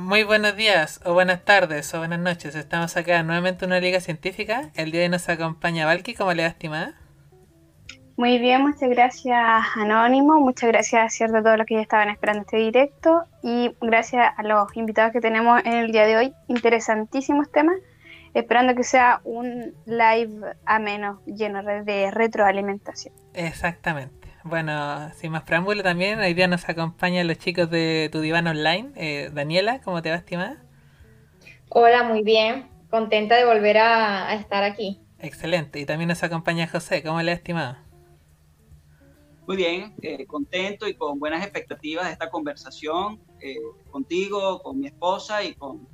Muy buenos días, o buenas tardes, o buenas noches. Estamos acá nuevamente en una liga científica. El día de hoy nos acompaña Valky, ¿cómo le va, estimada? Muy bien, muchas gracias Anónimo, muchas gracias cierto a todos los que ya estaban esperando este directo y gracias a los invitados que tenemos en el día de hoy. Interesantísimos temas, esperando que sea un live ameno, lleno de retroalimentación. Exactamente. Bueno, sin más preámbulo también, hoy día nos acompañan los chicos de Tu Diván Online. Eh, Daniela, ¿cómo te va, estimada? Hola, muy bien. Contenta de volver a, estar aquí. Excelente. Y también nos acompaña José. ¿Cómo le ha estimado? Muy bien, eh, contento y con buenas expectativas de esta conversación eh, contigo, con mi esposa y con,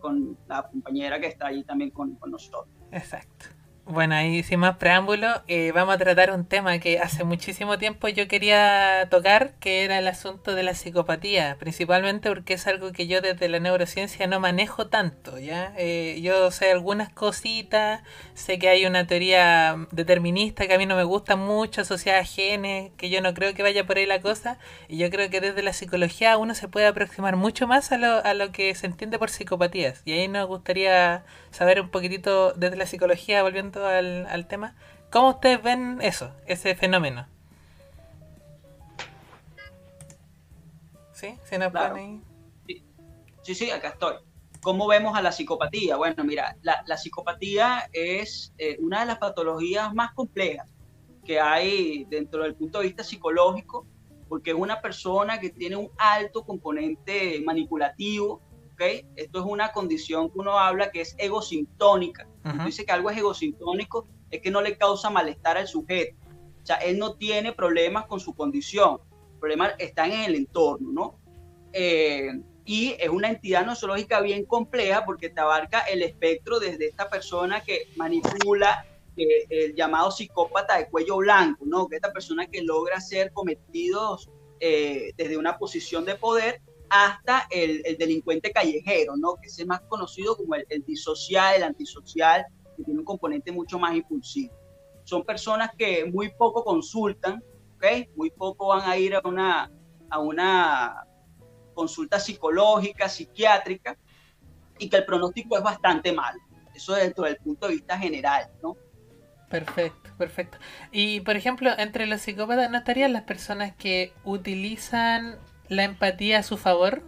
con la compañera que está allí también con, con nosotros. Exacto. Bueno, ahí sin más preámbulo, eh, vamos a tratar un tema que hace muchísimo tiempo yo quería tocar, que era el asunto de la psicopatía, principalmente porque es algo que yo desde la neurociencia no manejo tanto, ¿ya? Eh, yo sé algunas cositas, sé que hay una teoría determinista que a mí no me gusta mucho, asociada a genes, que yo no creo que vaya por ahí la cosa, y yo creo que desde la psicología uno se puede aproximar mucho más a lo, a lo que se entiende por psicopatías, y ahí nos gustaría saber un poquitito desde la psicología, volviendo al, tema, ¿cómo ustedes ven eso, ese fenómeno? ¿Sí? ¿Se nos sí. sí. acá estoy. ¿Cómo vemos a la psicopatía? Bueno, mira, la, psicopatía es eh, una de las patologías más complejas que hay dentro del punto de vista psicológico, porque es una persona que tiene un alto componente manipulativo, esto es una condición que uno habla que es egosintónica. Dice que algo es egosintónico, es que no le causa malestar al sujeto. O sea, él no tiene problemas con su condición. El problema está en el entorno, ¿no? Eh, y es una entidad nosológica bien compleja porque te abarca el espectro desde esta persona que manipula eh, el llamado psicópata de cuello blanco, ¿no? Que esta persona que logra ser cometidos eh, desde una posición de poder hasta el, delincuente callejero, ¿no? que es el más conocido como el, disocial, el antisocial, que tiene un componente mucho más impulsivo. Son personas que muy poco consultan, ¿okay? muy poco van a ir a una, a una consulta psicológica, psiquiátrica, y que el pronóstico es bastante malo. Eso dentro del punto de vista general, ¿no? Perfecto, perfecto. Y por ejemplo, entre los psicópatas, ¿no estarían las personas que utilizan la empatía a su favor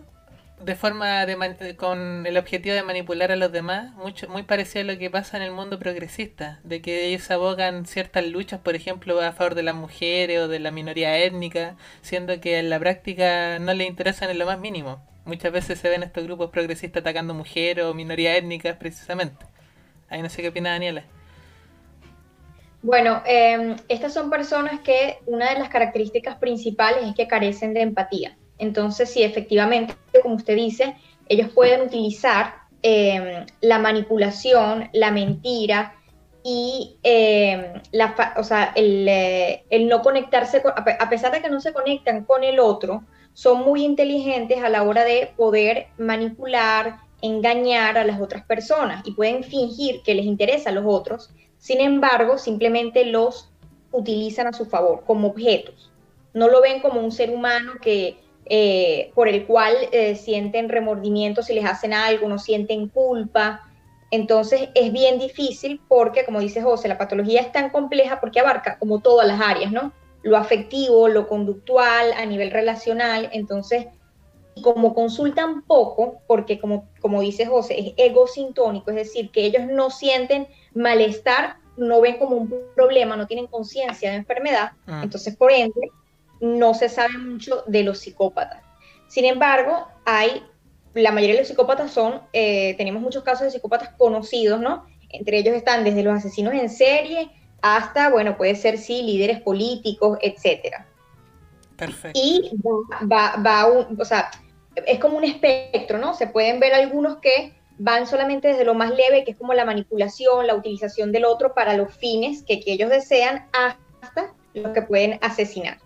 de forma de con el objetivo de manipular a los demás, mucho muy parecido a lo que pasa en el mundo progresista, de que ellos abogan ciertas luchas, por ejemplo, a favor de las mujeres o de la minoría étnica, siendo que en la práctica no les interesan en lo más mínimo. Muchas veces se ven estos grupos progresistas atacando mujeres o minorías étnicas precisamente. Ahí no sé qué opina Daniela. Bueno, em, estas son personas que una de las características principales es que carecen de empatía. Entonces, sí, efectivamente, como usted dice, ellos pueden utilizar em, la manipulación, la mentira y em, la, o sea, eh, el, no conectarse, a pesar de que no se conectan con el otro, son muy inteligentes a la hora de poder manipular, engañar a las otras personas y pueden fingir que les interesa a los otros, sin embargo, simplemente los utilizan a su favor como objetos. No lo ven como un ser humano que eh, por el cual eh, sienten remordimiento si les hacen algo, no sienten culpa. Entonces es bien difícil porque, como dice José, la patología es tan compleja porque abarca como todas las áreas, ¿no? Lo afectivo, lo conductual, a nivel relacional. Entonces, como consultan poco, porque como, como dice José, es egosintónico, es decir, que ellos no sienten malestar, no ven como un problema, no tienen conciencia de enfermedad, ah. entonces por ende no se sabe mucho de los psicópatas. Sin embargo, hay, la mayoría de los psicópatas son, eh, tenemos muchos casos de psicópatas conocidos, ¿no? Entre ellos están desde los asesinos en serie hasta, bueno, puede ser, sí, líderes políticos, etcétera. Perfecto. Y va, va, o sea, es como un espectro, ¿no? Se pueden ver algunos que van solamente desde lo más leve, que es como la manipulación, la utilización del otro para los fines que, que ellos desean, hasta los que pueden asesinar.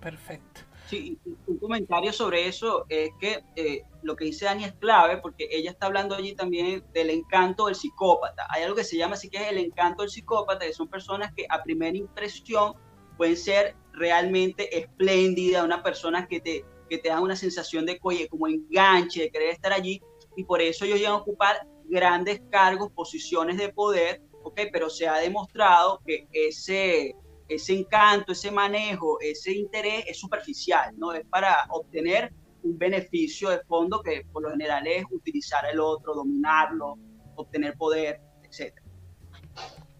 Perfecto. Sí, un comentario sobre eso es que eh, lo que dice Dani es clave porque ella está hablando allí también del encanto del psicópata. Hay algo que se llama así que es el encanto del psicópata, que son personas que a primera impresión pueden ser realmente espléndidas, una persona que te, que te dan una sensación de, oye, como enganche, de querer estar allí, y por eso ellos llegan a ocupar grandes cargos, posiciones de poder, ¿ok? Pero se ha demostrado que ese, ese encanto, ese manejo, ese interés es superficial, ¿no? Es para obtener un beneficio de fondo que por lo general es utilizar el otro, dominarlo, obtener poder, etc.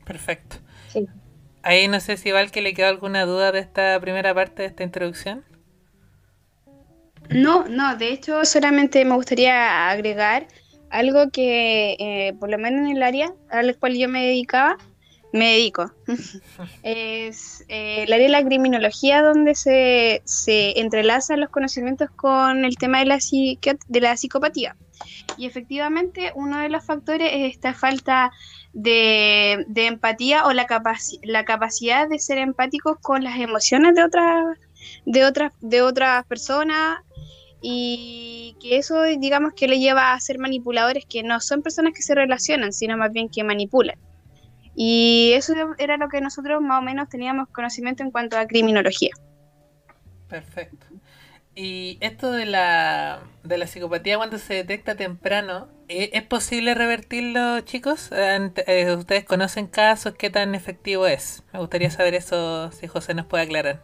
Perfecto. Ahí no sé si Val que le quedó alguna duda de esta primera parte de esta introducción. No, no, de hecho solamente me gustaría agregar algo que eh, por lo menos en el área al cual yo me dedicaba, me dedico. es eh, el área de la criminología donde se, se, entrelazan los conocimientos con el tema de la, de la psicopatía. Y efectivamente uno de los factores es esta falta de, de empatía o la, la capacidad de ser empáticos con las emociones de otras de otras de otras personas y que eso digamos que le lleva a ser manipuladores que no son personas que se relacionan, sino más bien que manipulan. Y eso era lo que nosotros más o menos teníamos conocimiento en cuanto a criminología. Perfecto. Y esto de la, de la psicopatía cuando se detecta temprano, ¿e-, ¿es posible revertirlo, chicos? Eh, ¿Ustedes conocen casos? ¿Qué tan efectivo es? Me gustaría saber eso, si José nos puede aclarar.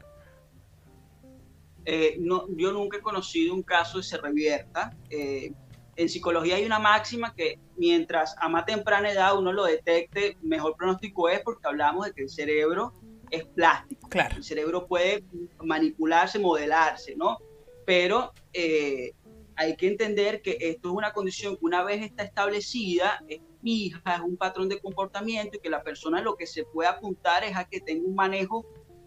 Eh, no, yo nunca he conocido un caso de se revierta. Eh, en psicología hay una máxima que mientras a más temprana edad uno lo detecte, mejor pronóstico es porque hablamos de que el cerebro es plástico. Claro. El cerebro puede manipularse, modelarse, ¿no? Pero eh, hay que entender que esto es una condición que una vez está establecida, es fija, es un patrón de comportamiento y que la persona lo que se puede apuntar es a que tenga un manejo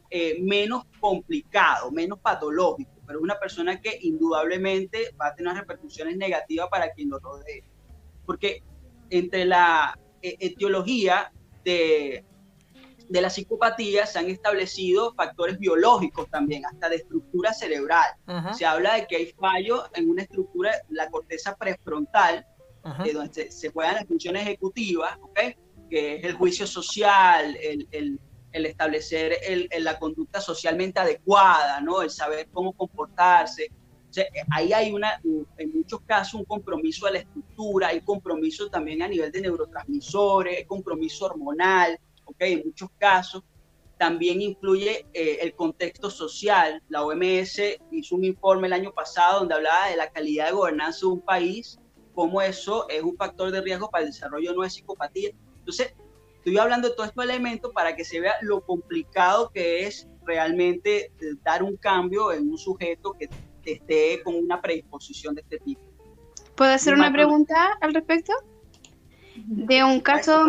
eh, menos complicado, menos patológico, pero una persona que indudablemente va a tener repercusiones negativas para quien lo rodee. Porque entre la eh, etiología de, de la psicopatía se han establecido factores biológicos también, hasta de estructura cerebral. Se habla de que hay fallo en una estructura, la corteza prefrontal, de donde se, se, juegan las funciones ejecutivas, que es el juicio social, el, el el establecer la conducta socialmente adecuada, ¿no? El saber cómo comportarse. ahí hay una, en muchos casos un compromiso de la estructura, hay compromiso también a nivel de neurotransmisores, hay compromiso hormonal, ¿ok? En muchos casos también influye eh, el contexto social. La OMS hizo un informe el año pasado donde hablaba de la calidad de gobernanza de un país, cómo eso es un factor de riesgo para el desarrollo de psicopatía. Entonces, Estoy hablando de todos estos elementos para que se vea lo complicado que es realmente eh, dar un cambio en un sujeto que esté con una predisposición de este tipo. ¿Puedo hacer una pregunta al respecto? De un caso,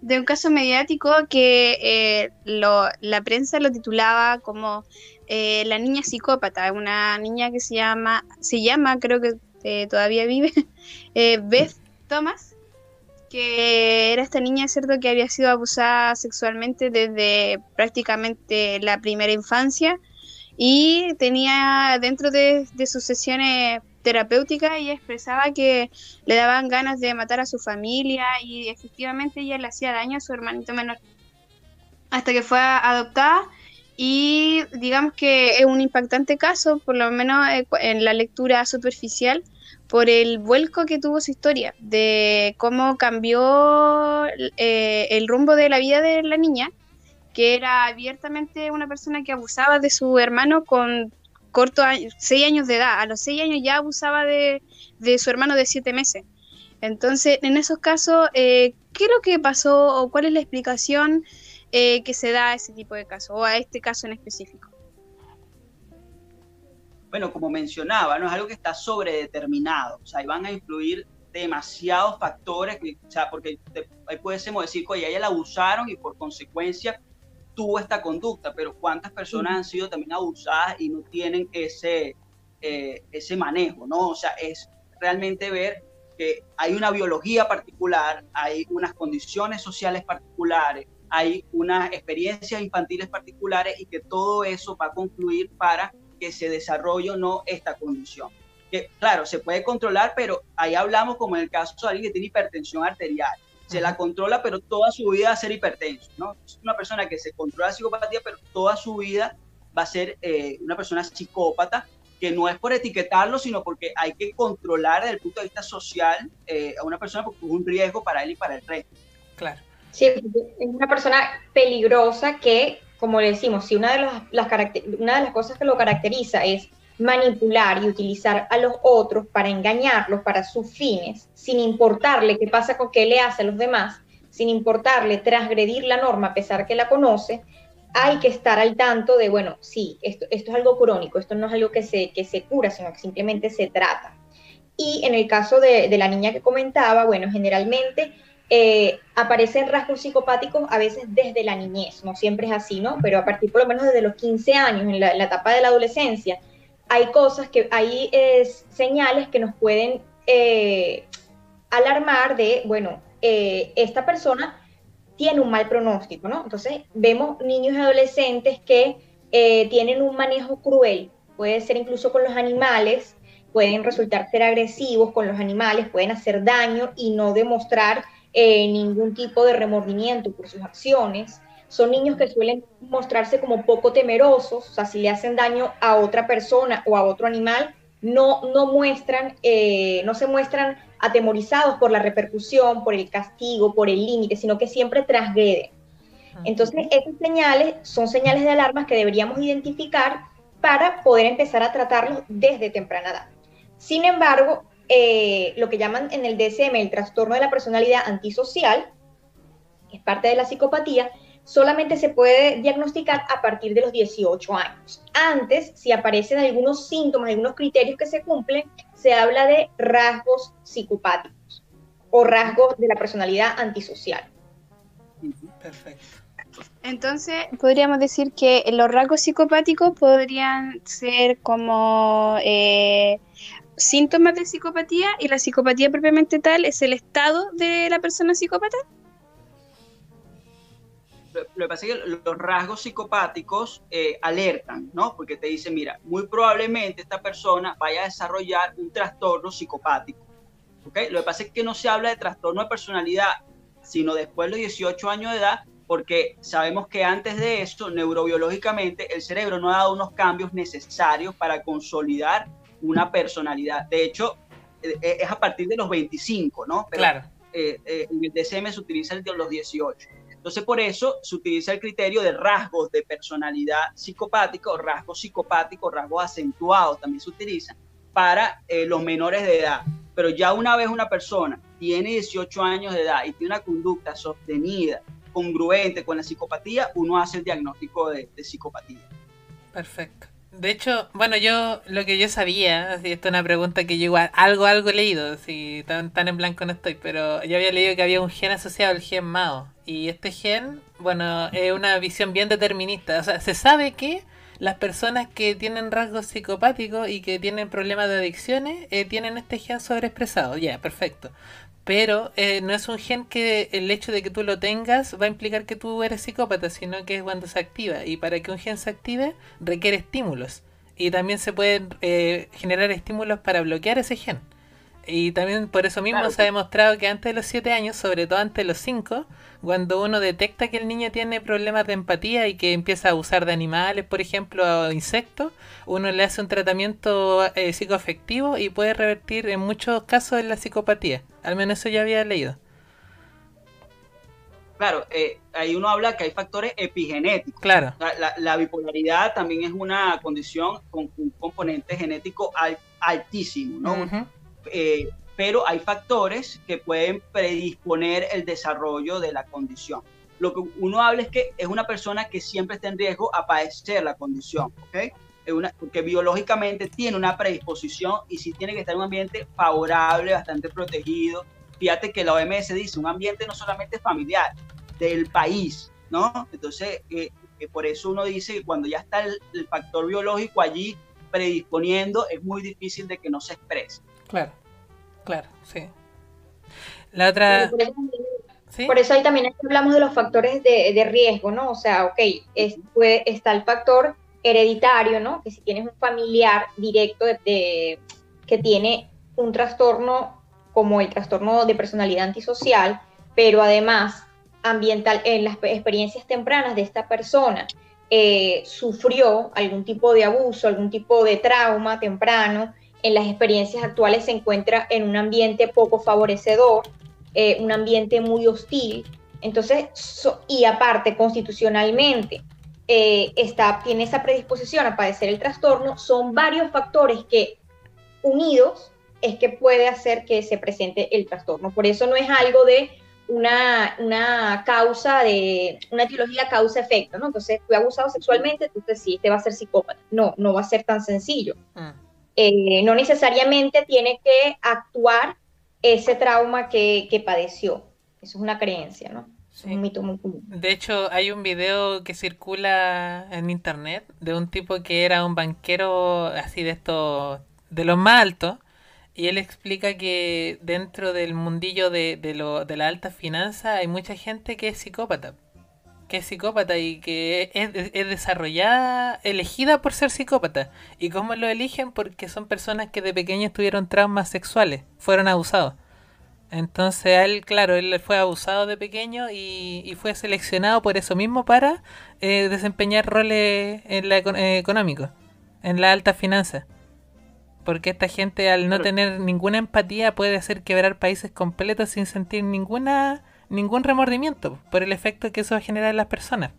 de un caso mediático que eh, la prensa lo titulaba como eh, la niña psicópata, una niña que se llama, se llama, creo que todavía vive, Beth Thomas, que era esta niña, ¿cierto?, que había sido abusada sexualmente desde prácticamente la primera infancia y tenía dentro de, sus sesiones terapéuticas ella expresaba que le daban ganas de matar a su familia y efectivamente ella le hacía daño a su hermanito menor hasta que fue adoptada y digamos que es un impactante caso, por lo menos eh, en la lectura superficial, por el vuelco que tuvo su historia, de cómo cambió eh, el rumbo de la vida de la niña, que era abiertamente una persona que abusaba de su hermano con corto seis años de edad. A los seis años ya abusaba de, su hermano de siete meses. Entonces, en esos casos, eh, ¿qué es lo que pasó o cuál es la explicación eh, que se da a ese tipo de casos o a este caso en específico? Bueno, como mencionaba, no es algo que está sobredeterminado, o sea, ahí van a influir demasiados factores, o sea, porque ahí pudiésemos decir, oye, ella la abusaron y por consecuencia tuvo esta conducta, pero ¿cuántas personas han sido también abusadas y no tienen ese, eh, ese manejo, ¿no? O sea, es realmente ver que hay una biología particular, hay unas condiciones sociales particulares, hay unas experiencias infantiles particulares y que todo eso va a concluir para que se desarrolle o no esta condición. Que claro, se puede controlar, pero ahí hablamos como en el caso de alguien que tiene hipertensión arterial. Se la controla, pero toda su vida va a ser hipertenso, ¿no? Es una persona que se controla la psicopatía, pero toda su vida va a ser eh, una persona psicópata que no es por etiquetarlo, sino porque hay que controlar desde el punto de vista social eh, a una persona porque es un riesgo para él y para el resto. Claro. Sí, es una persona peligrosa que, como le decimos, si una de las, cosas que lo caracteriza es manipular y utilizar a los otros para engañarlos para sus fines, sin importarle qué pasa con qué le hace a los demás, sin importarle transgredir la norma a pesar que la conoce, hay que estar al tanto de, bueno, sí, esto, esto es algo crónico, esto no es algo que se, que se cura, sino que simplemente se trata. Y en el caso de, de la niña que comentaba, bueno, generalmente eh, aparecen rasgos psicopáticos a veces desde la niñez, no siempre es así, ¿no? Pero a partir por lo menos desde los 15 años, en la, etapa de la adolescencia, hay cosas que, hay señales que nos pueden eh, alarmar de, bueno, eh, esta persona tiene un mal pronóstico, ¿no? Entonces vemos niños y adolescentes que eh, tienen un manejo cruel, puede ser incluso con los animales, pueden resultar ser agresivos con los animales, pueden hacer daño y no demostrar eh, ningún tipo de remordimiento por sus acciones. Son niños que suelen mostrarse como poco temerosos, o sea, si le hacen daño a otra persona o a otro animal, no, no muestran, eh, no se muestran atemorizados por la repercusión, por el castigo, por el límite, sino que siempre transgreden. Entonces, esas señales son señales de alarmas que deberíamos identificar para poder empezar a tratarlos desde temprana edad. Sin embargo, eh, lo que llaman en el DSM el trastorno de la personalidad antisocial, que es parte de la psicopatía, solamente se puede diagnosticar a partir de los 18 años. Antes, si aparecen algunos síntomas, algunos criterios que se cumplen, se habla de rasgos psicopáticos o rasgos de la personalidad antisocial. Perfecto. Entonces, podríamos decir que los rasgos psicopáticos podrían ser como eh, síntomas de psicopatía y la psicopatía propiamente tal es el estado de la persona psicópata lo que pasa es que los rasgos psicopáticos eh, alertan, ¿no? Porque te dicen, mira, muy probablemente esta persona vaya a desarrollar un trastorno psicopático. ¿ok? Lo que pasa es que no se habla de trastorno de personalidad, sino después de los 18 años de edad, porque sabemos que antes de eso, neurobiológicamente, el cerebro no ha dado unos cambios necesarios para consolidar una personalidad. De hecho, eh, eh, es a partir de los 25, ¿no? claro. en el DSM se utiliza el de los 18. Entonces, por eso se utiliza el criterio de rasgos de personalidad psicopática rasgos psicopáticos, rasgos acentuados también se utilizan para eh, los menores de edad. Pero ya una vez una persona tiene 18 años de edad y tiene una conducta sostenida, congruente con la psicopatía, uno hace el diagnóstico de, de psicopatía. Perfecto. De hecho, bueno, yo lo que yo sabía, así, esto es una pregunta que yo igual, algo, algo he leído, si tan, tan en blanco no estoy, pero yo había leído que había un gen asociado al gen MAO. Y este gen, bueno, es una visión bien determinista. O sea, se sabe que las personas que tienen rasgos psicopáticos y que tienen problemas de adicciones eh, tienen este gen sobreexpresado. Ya, perfecto. Pero eh, no es un gen que el hecho de que tú lo tengas va a implicar que tú eres psicópata, sino que es cuando se activa. Y para que un gen se active requiere estímulos. Y también se pueden eh, generar estímulos para bloquear ese gen. Y también por eso mismo se ha demostrado que antes de los 7 años, sobre todo antes de los 5, cuando uno detecta que el niño tiene problemas de empatía y que empieza a abusar de animales, por ejemplo, o insectos, uno le hace un tratamiento eh, psicoafectivo y puede revertir en muchos casos en la psicopatía. Al menos eso ya había leído. Claro, eh, ahí uno habla que hay factores epigenéticos. Claro. La, bipolaridad también es una condición con un componente genético altísimo, ¿no? Eh, pero hay factores que pueden predisponer el desarrollo de la condición. Lo que uno habla es que es una persona que siempre está en riesgo a padecer la condición, ¿ok? Es una, porque biológicamente tiene una predisposición y sí tiene que estar en un ambiente favorable, bastante protegido. Fíjate que la OMS dice un ambiente no solamente familiar, del país, ¿no? Entonces, eh, eh, por eso uno dice que cuando ya está el factor biológico allí predisponiendo, es muy difícil de que no se exprese. Claro, claro, sí. La otra... Por eso, ahí también hablamos de los factores de, riesgo, ¿no? O sea, ok, es, está el factor hereditario, ¿no? Que si tienes un familiar directo de, que tiene un trastorno como el trastorno de personalidad antisocial, pero además ambiental en las experiencias tempranas de esta persona eh, sufrió algún tipo de abuso, algún tipo de trauma temprano, en las experiencias actuales se encuentra en un ambiente poco favorecedor, eh, un ambiente muy hostil. Entonces, y aparte, constitucionalmente, eh, está, tiene esa predisposición a padecer el trastorno, son varios factores que unidos es que puede hacer que se presente el trastorno. Por eso no es algo de una, una causa de, una teología causa-efecto, ¿no? Entonces, fue abusado sexualmente, entonces sí, este va a ser psicópata. No, no va a ser tan sencillo. Eh, no necesariamente tiene que actuar ese trauma que, padeció. Eso es una creencia, ¿no? Un mito muy común. De hecho, hay un video que circula en internet de un tipo que era un banquero así de estos, de los más altos, y él explica que dentro del mundillo de, de, lo, de la alta finanza hay mucha gente que es psicópata. Que es psicópata y que es, es, desarrollada, elegida por ser psicópata. ¿Y cómo lo eligen? Porque son personas que de pequeños tuvieron traumas sexuales, fueron abusados. Entonces él, claro, él fue abusado de pequeño y, y fue seleccionado por eso mismo para eh, desempeñar roles en la, eh, económicos, en la alta finanza. Porque esta gente al no tener ninguna empatía puede hacer quebrar países completos sin sentir ninguna ningún remordimiento por el efecto que eso va a generar en las personas.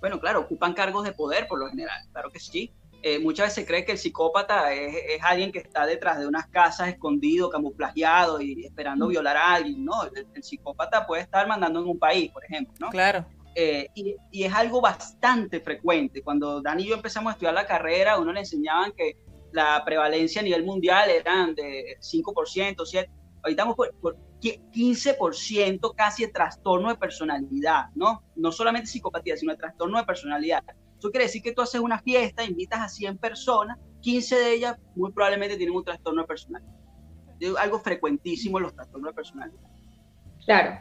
Bueno, claro, ocupan cargos de poder por lo general, claro que sí. Eh, muchas veces se cree que el psicópata es, alguien que está detrás de unas casas escondido, camuflajeado y esperando mm. violar a alguien, ¿no? El, psicópata puede estar mandando en un país, por ejemplo, ¿no? Claro. Eh, y, es algo bastante frecuente. Cuando Dani y yo empezamos a estudiar la carrera, uno le enseñaban que la prevalencia a nivel mundial eran de 5%, 7%. Ahorita estamos por, por 15% casi de trastorno de personalidad, ¿no? No solamente psicopatía, sino de trastorno de personalidad. Eso quiere decir que tú haces una fiesta, invitas a 100 personas, 15 de ellas muy probablemente tienen un trastorno. Es algo frecuentísimo los trastornos de personalidad. Claro,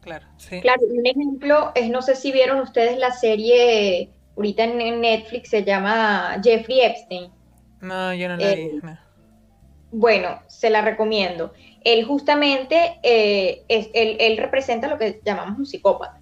Claro, sí. Claro, un ejemplo es, no sé si vieron ustedes la serie, ahorita en Netflix se llama Jeffrey Epstein. No, yo no la vi. Eh, bueno, se la recomiendo. Él justamente, eh, es, él, representa lo que llamamos un psicópata.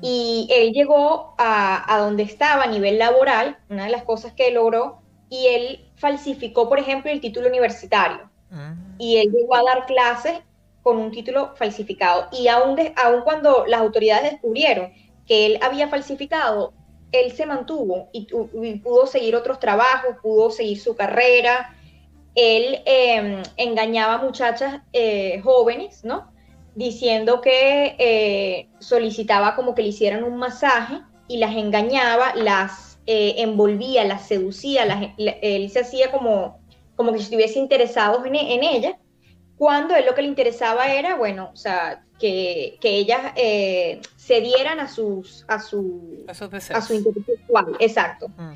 Y él llegó a, a donde estaba a nivel laboral, una de las cosas que logró, y él falsificó, por ejemplo, el título universitario. Mm. Y él llegó a dar clases con un título falsificado. Y aún, cuando las autoridades descubrieron que él había falsificado, él se mantuvo y, pudo seguir otros trabajos, pudo seguir su carrera. Él em, engañaba a muchachas eh, jóvenes, ¿no? Diciendo que eh, solicitaba como que le hicieran un masaje y las engañaba, las eh, envolvía, las seducía, las, él se hacía como, como que estuviese interesado en, en ella cuando él lo que le interesaba era, bueno, o sea, que, que ellas eh, cedieran a sus a su a, su interés sexual, exacto. Mm.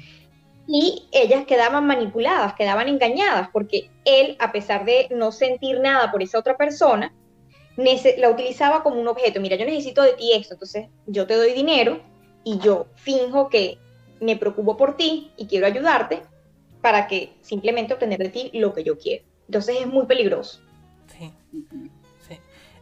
Y ellas quedaban manipuladas, quedaban engañadas, porque él, a pesar de no sentir nada por esa otra persona, la utilizaba como un objeto. Mira, yo necesito de ti esto, entonces yo te doy dinero y yo finjo que me preocupo por ti y quiero ayudarte para que simplemente obtener de ti lo que yo quiero. Entonces es muy peligroso. Sí.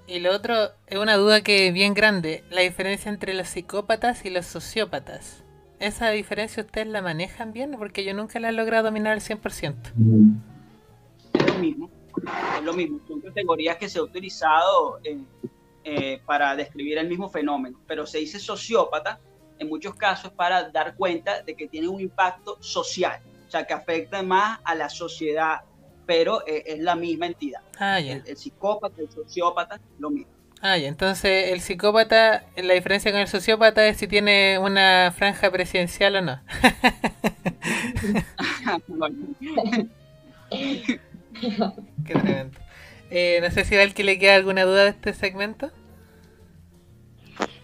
Y lo otro es una duda que es bien grande, la diferencia entre los psicópatas y los sociópatas. ¿Esa diferencia ustedes la manejan bien? Porque yo nunca la he logrado dominar al 100%. Es lo mismo, es lo mismo. Son categorías que se han utilizado eh, eh, para describir el mismo fenómeno, pero se dice sociópata en muchos casos para dar cuenta de que tiene un impacto social, o sea, que afecta más a la sociedad pero eh, es la misma entidad. Ah, el, psicópata, el sociópata, lo mismo. Ah, ya. Entonces, el psicópata, la diferencia con el sociópata es si tiene una franja presidencial o no. Qué tremendo. Eh, no sé si a que le queda alguna duda de este segmento.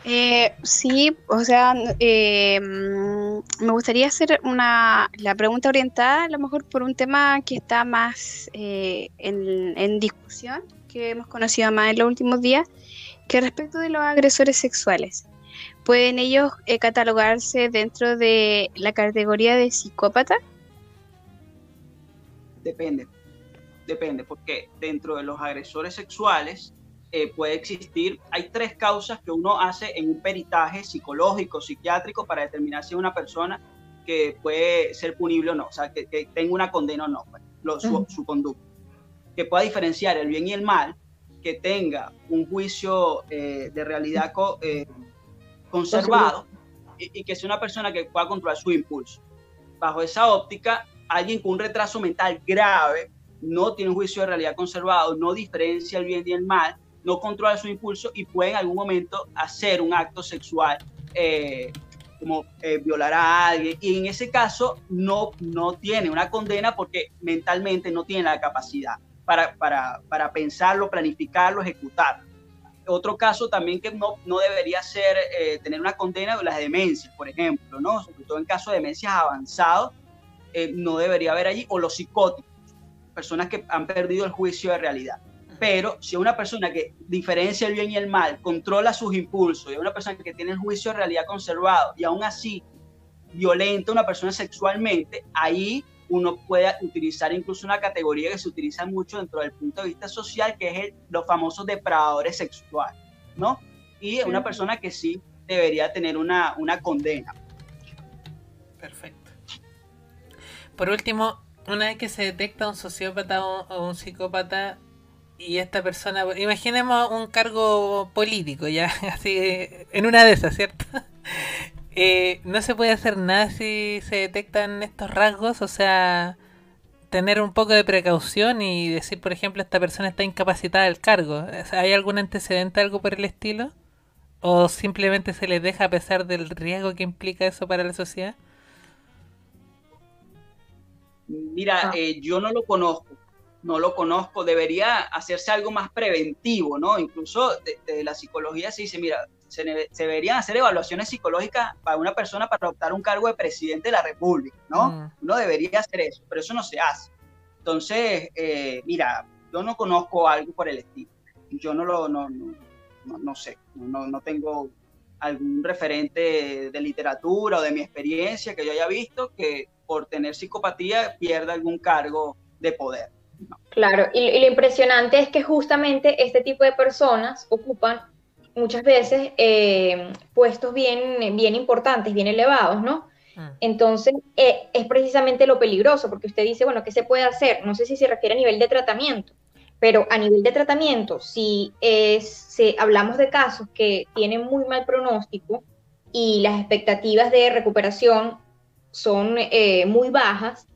Eh, sí, o sea, eh, mm, me gustaría hacer una, la pregunta orientada a lo mejor por un tema que está más eh, en, discusión, que hemos conocido más en los últimos días, que respecto de los agresores sexuales. ¿Pueden ellos eh, catalogarse dentro de la categoría de psicópata? Depende, depende, porque dentro de los agresores sexuales eh, puede existir. Hay tres causas que uno hace en un peritaje psicológico, psiquiátrico, para determinar si es una persona que puede ser punible o no, o sea, que, tenga una condena o no, pues, su, conducta. Que pueda diferenciar el bien y el mal, que tenga un juicio eh, de realidad eh, conservado y, y, que sea una persona que pueda controlar su impulso. Bajo esa óptica, alguien con un retraso mental grave no tiene un juicio de realidad conservado, no diferencia el bien y el mal, no controla su impulso y puede en algún momento hacer un acto sexual eh, como eh, violar a alguien y en ese caso no, no tiene una condena porque mentalmente no tiene la capacidad para, para, para pensarlo, planificarlo, ejecutarlo. Otro caso también que no, no debería ser eh, tener una condena las demencias, por ejemplo, ¿no? sobre todo en casos de demencias avanzados, no debería haber allí, o los psicóticos, personas que han perdido el juicio de realidad pero si una persona que diferencia el bien y el mal, controla sus impulsos, y una persona que tiene el juicio de realidad conservado y aún así violenta a una persona sexualmente, ahí uno puede utilizar incluso una categoría que se utiliza mucho dentro del punto de vista social, que es el, los famosos depredadores sexuales, ¿no? Y es una persona que sí debería tener una, una condena. Perfecto. Por último, una vez que se detecta un sociópata o un psicópata, y esta persona, imaginemos un cargo político, ya, así, en una de esas, ¿cierto? Eh, no se puede hacer nada si se detectan estos rasgos, o sea, tener un poco de precaución y decir, por ejemplo, esta persona está incapacitada del cargo. ¿Hay algún antecedente, algo por el estilo? ¿O simplemente se les deja a pesar del riesgo que implica eso para la sociedad? Mira, ah. eh, yo no lo conozco, no lo conozco, debería hacerse algo más preventivo, ¿no? Incluso desde la psicología se dice, mira, se, deberían hacer evaluaciones psicológicas para una persona para adoptar un cargo de presidente de la República, ¿no? Mm. Uno debería hacer eso, pero eso no se hace. Entonces, eh, mira, yo no conozco algo por el estilo. Yo no lo, no, no, no, sé, no, no tengo algún referente de literatura o de mi experiencia que yo haya visto que por tener psicopatía pierda algún cargo de poder. Claro, y, lo impresionante es que justamente este tipo de personas ocupan muchas veces eh, puestos bien, bien importantes, bien elevados, ¿no? Ah. Entonces, eh, es precisamente lo peligroso, porque usted dice, bueno, ¿qué se puede hacer? No sé si se refiere a nivel de tratamiento, pero a nivel de tratamiento, si, es, hablamos de casos que tienen muy mal pronóstico y las expectativas de recuperación son eh, muy bajas,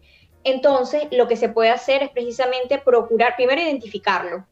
entonces, lo que se puede hacer es precisamente procurar, primero identificarlo,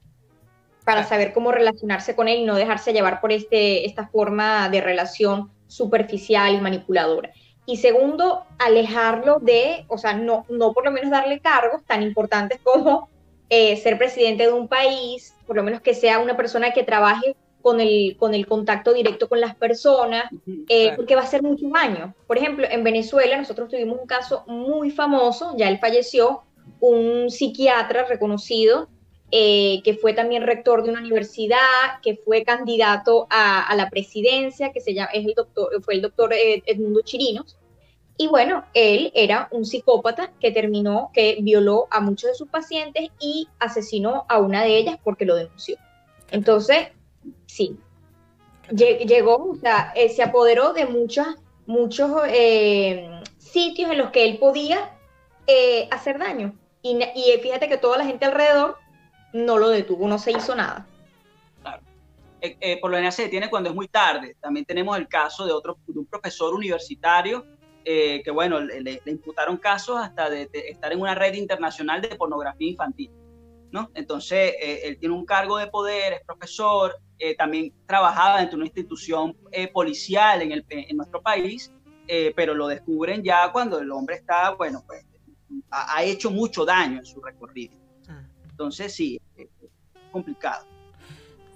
para saber cómo relacionarse con él y no dejarse llevar por este, esta forma de relación superficial y manipuladora. Y segundo, alejarlo de, o sea, no, no por lo menos darle cargos tan importantes como eh, ser presidente de un país, por lo menos que sea una persona que trabaje con el, con el contacto directo con las personas, eh, porque va a hacer mucho daño. Por ejemplo, en Venezuela nosotros tuvimos un caso muy famoso, ya él falleció, un psiquiatra reconocido eh, que fue también rector de una universidad, que fue candidato a, la presidencia, que se llama, es el doctor, fue el doctor eh, Edmundo Chirinos. Y bueno, él era un psicópata que terminó, que violó a muchos de sus pacientes y asesinó a una de ellas porque lo denunció. Entonces, sí. Llegó, o sea, eh, se apoderó de muchos, muchos eh, sitios en los que él podía eh, hacer daño. Y, fíjate que toda la gente alrededor no lo detuvo, no se hizo nada. Claro. por lo general se detiene cuando es muy tarde. También tenemos el caso de otro un profesor universitario que, bueno, le, imputaron casos hasta de, estar en una red internacional de pornografía infantil. ¿No? Entonces, él tiene un cargo de poder, es profesor, eh, también trabajaba dentro de una institución eh, policial en, el, en, nuestro país, eh, pero lo descubren ya cuando el hombre está, bueno, pues ha, hecho mucho daño en su recorrido. Ah. Entonces sí, es complicado.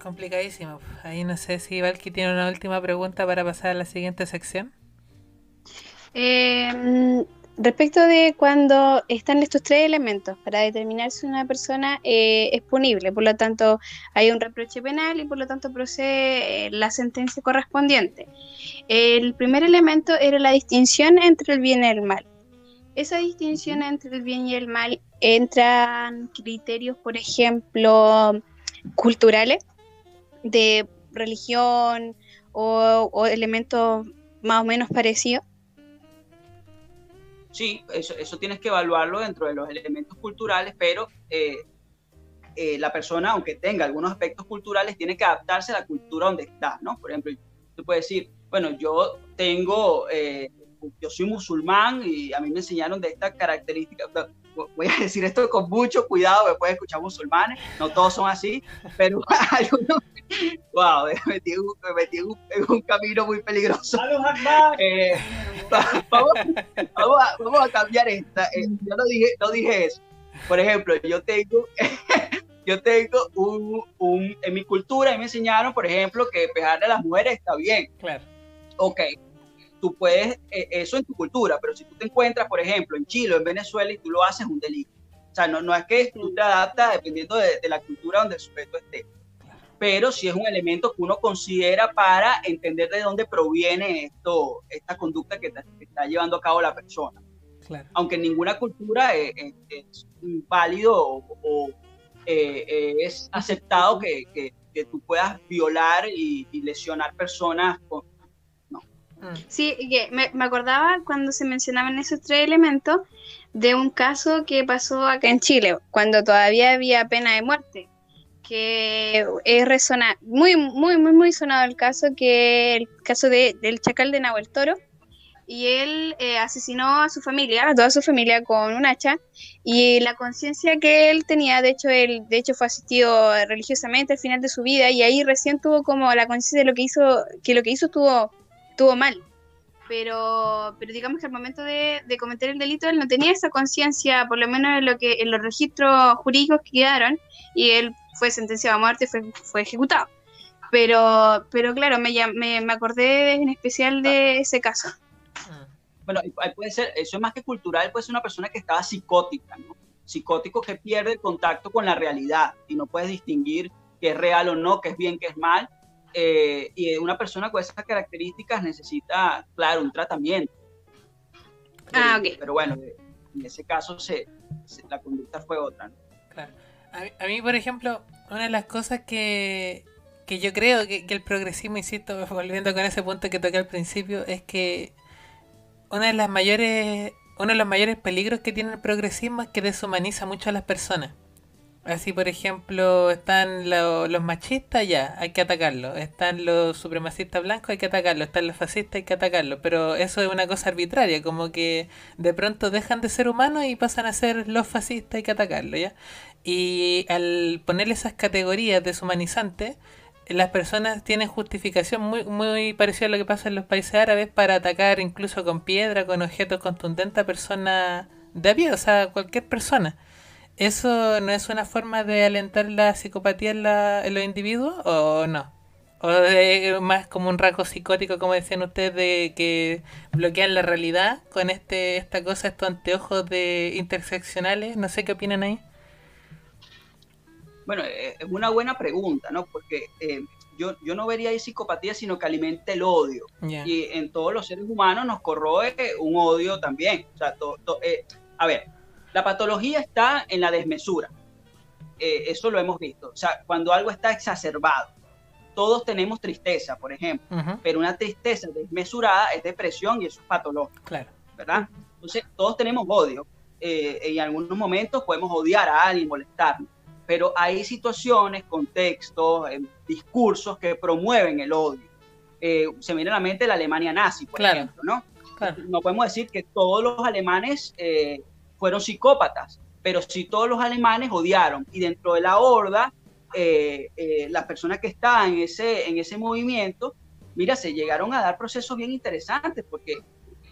Complicadísimo. Ahí no sé si Valky tiene una última pregunta para pasar a la siguiente sección. Eh, Respecto de cuando están estos tres elementos para determinar si una persona eh, es punible, por lo tanto hay un reproche penal y por lo tanto procede eh, la sentencia correspondiente. El primer elemento era la distinción entre el bien y el mal. Esa distinción entre el bien y el mal entran criterios, por ejemplo, culturales. de religión o, elementos más o menos parecidos? Sí, eso, tienes que evaluarlo dentro de los elementos culturales, pero eh, eh, la persona, aunque tenga algunos aspectos culturales, tiene que adaptarse a la cultura donde está, ¿no? Por ejemplo, tú puedes decir, bueno, yo tengo, eh, yo soy musulmán y a mí me enseñaron de esta característica, voy a decir esto con mucho cuidado, me pueden escuchar musulmanes, no todos son así, pero algunos, wow, me metí, me metí en, un, camino muy peligroso. Eh, vamos, vamos, a, vamos, a, cambiar esta, eh, yo no dije, no dije eso. Por ejemplo, yo tengo, yo tengo un, un, en mi cultura me enseñaron, por ejemplo, que pegarle a las mujeres está bien. Claro. Ok, tú puedes, eh, eso en tu cultura, pero si tú te encuentras, por ejemplo, en Chile o en Venezuela y tú lo haces, un delito. O sea, no, no es que tú te adaptas dependiendo de, la cultura donde el sujeto esté, pero sí es un elemento que uno considera para entender de dónde proviene esto, esta conducta que, está llevando a cabo la persona. Aunque en ninguna cultura es, es, válido o, eh, es aceptado que, que, tú puedas violar y, y lesionar personas con, Mm. Sí, me, me, acordaba cuando se mencionaban esos tres elementos de un caso que pasó acá en Chile, cuando todavía había pena de muerte, que es resona muy, muy, muy, muy sonado el caso, que el caso de, del chacal de Nahuel Toro, y él eh, asesinó a su familia, a toda su familia con un hacha, y la conciencia que él tenía, de hecho, él de hecho fue asistido religiosamente al final de su vida, y ahí recién tuvo como la conciencia de lo que hizo, que lo que hizo estuvo estuvo mal. Pero, pero digamos que al momento de, cometer el delito él no tenía esa conciencia, por lo menos en, lo que, en los registros jurídicos que quedaron, y él fue sentenciado a muerte, fue, fue ejecutado. Pero, pero claro, me, me, me acordé en especial de ese caso. Bueno, puede ser, eso es más que cultural, puede ser una persona que estaba psicótica, ¿no? Psicótico que pierde el contacto con la realidad y no puedes distinguir qué es real o no, qué es bien, qué es mal, eh, y una persona con esas características necesita, claro, un tratamiento. Ah, ok. Pero bueno, en ese caso se, la conducta fue otra. Claro. A mí, por ejemplo, una de las cosas que, que yo creo que, que, el progresismo, insisto, volviendo con ese punto que toqué al principio, es que una de las mayores, uno de los mayores peligros que tiene el progresismo es que deshumaniza mucho a las personas. Así, por ejemplo, están los machistas, ya, hay que atacarlos. Están los supremacistas blancos, hay que atacarlos. Están los fascistas, hay que atacarlos. Pero eso es una cosa arbitraria, como que de pronto dejan de ser humanos y pasan a ser los fascistas, hay que atacarlos, ¿ya? Y al ponerle esas categorías deshumanizantes, las personas tienen justificación muy, muy parecida a lo que pasa en los países árabes para atacar incluso con piedra, con objetos contundentes a personas de a pie, o sea, cualquier persona. ¿Eso no es una forma de alentar la psicopatía en, la, en los individuos o no? ¿O es más como un rasgo psicótico, como decían ustedes, de que bloquean la realidad con este esta cosa, estos anteojos de interseccionales? No sé qué opinan ahí. Bueno, eh, es una buena pregunta, ¿no? Porque eh, yo, yo no vería ahí psicopatía, sino que alimenta el odio. Y en todos los seres humanos nos corroe un odio también. O sea, eh, a ver, la patología está en la desmesura. Eh, eso lo hemos visto. O sea, cuando algo está exacerbado. Todos tenemos tristeza, por ejemplo, pero una tristeza desmesurada es depresión y eso es patológico. Claro. ¿Verdad? Entonces, todos tenemos odio. Eh, en algunos momentos podemos odiar a alguien, molestarnos. Pero hay situaciones, contextos, eh, discursos que promueven el odio. se me viene a la mente la Alemania nazi, por ejemplo, ¿no? No podemos decir que todos los alemanes fueron psicópatas, pero sí todos los alemanes odiaron y dentro de la horda, eh, eh, las personas que estaban en ese, en ese movimiento, mira, se llegaron a dar procesos bien interesantes porque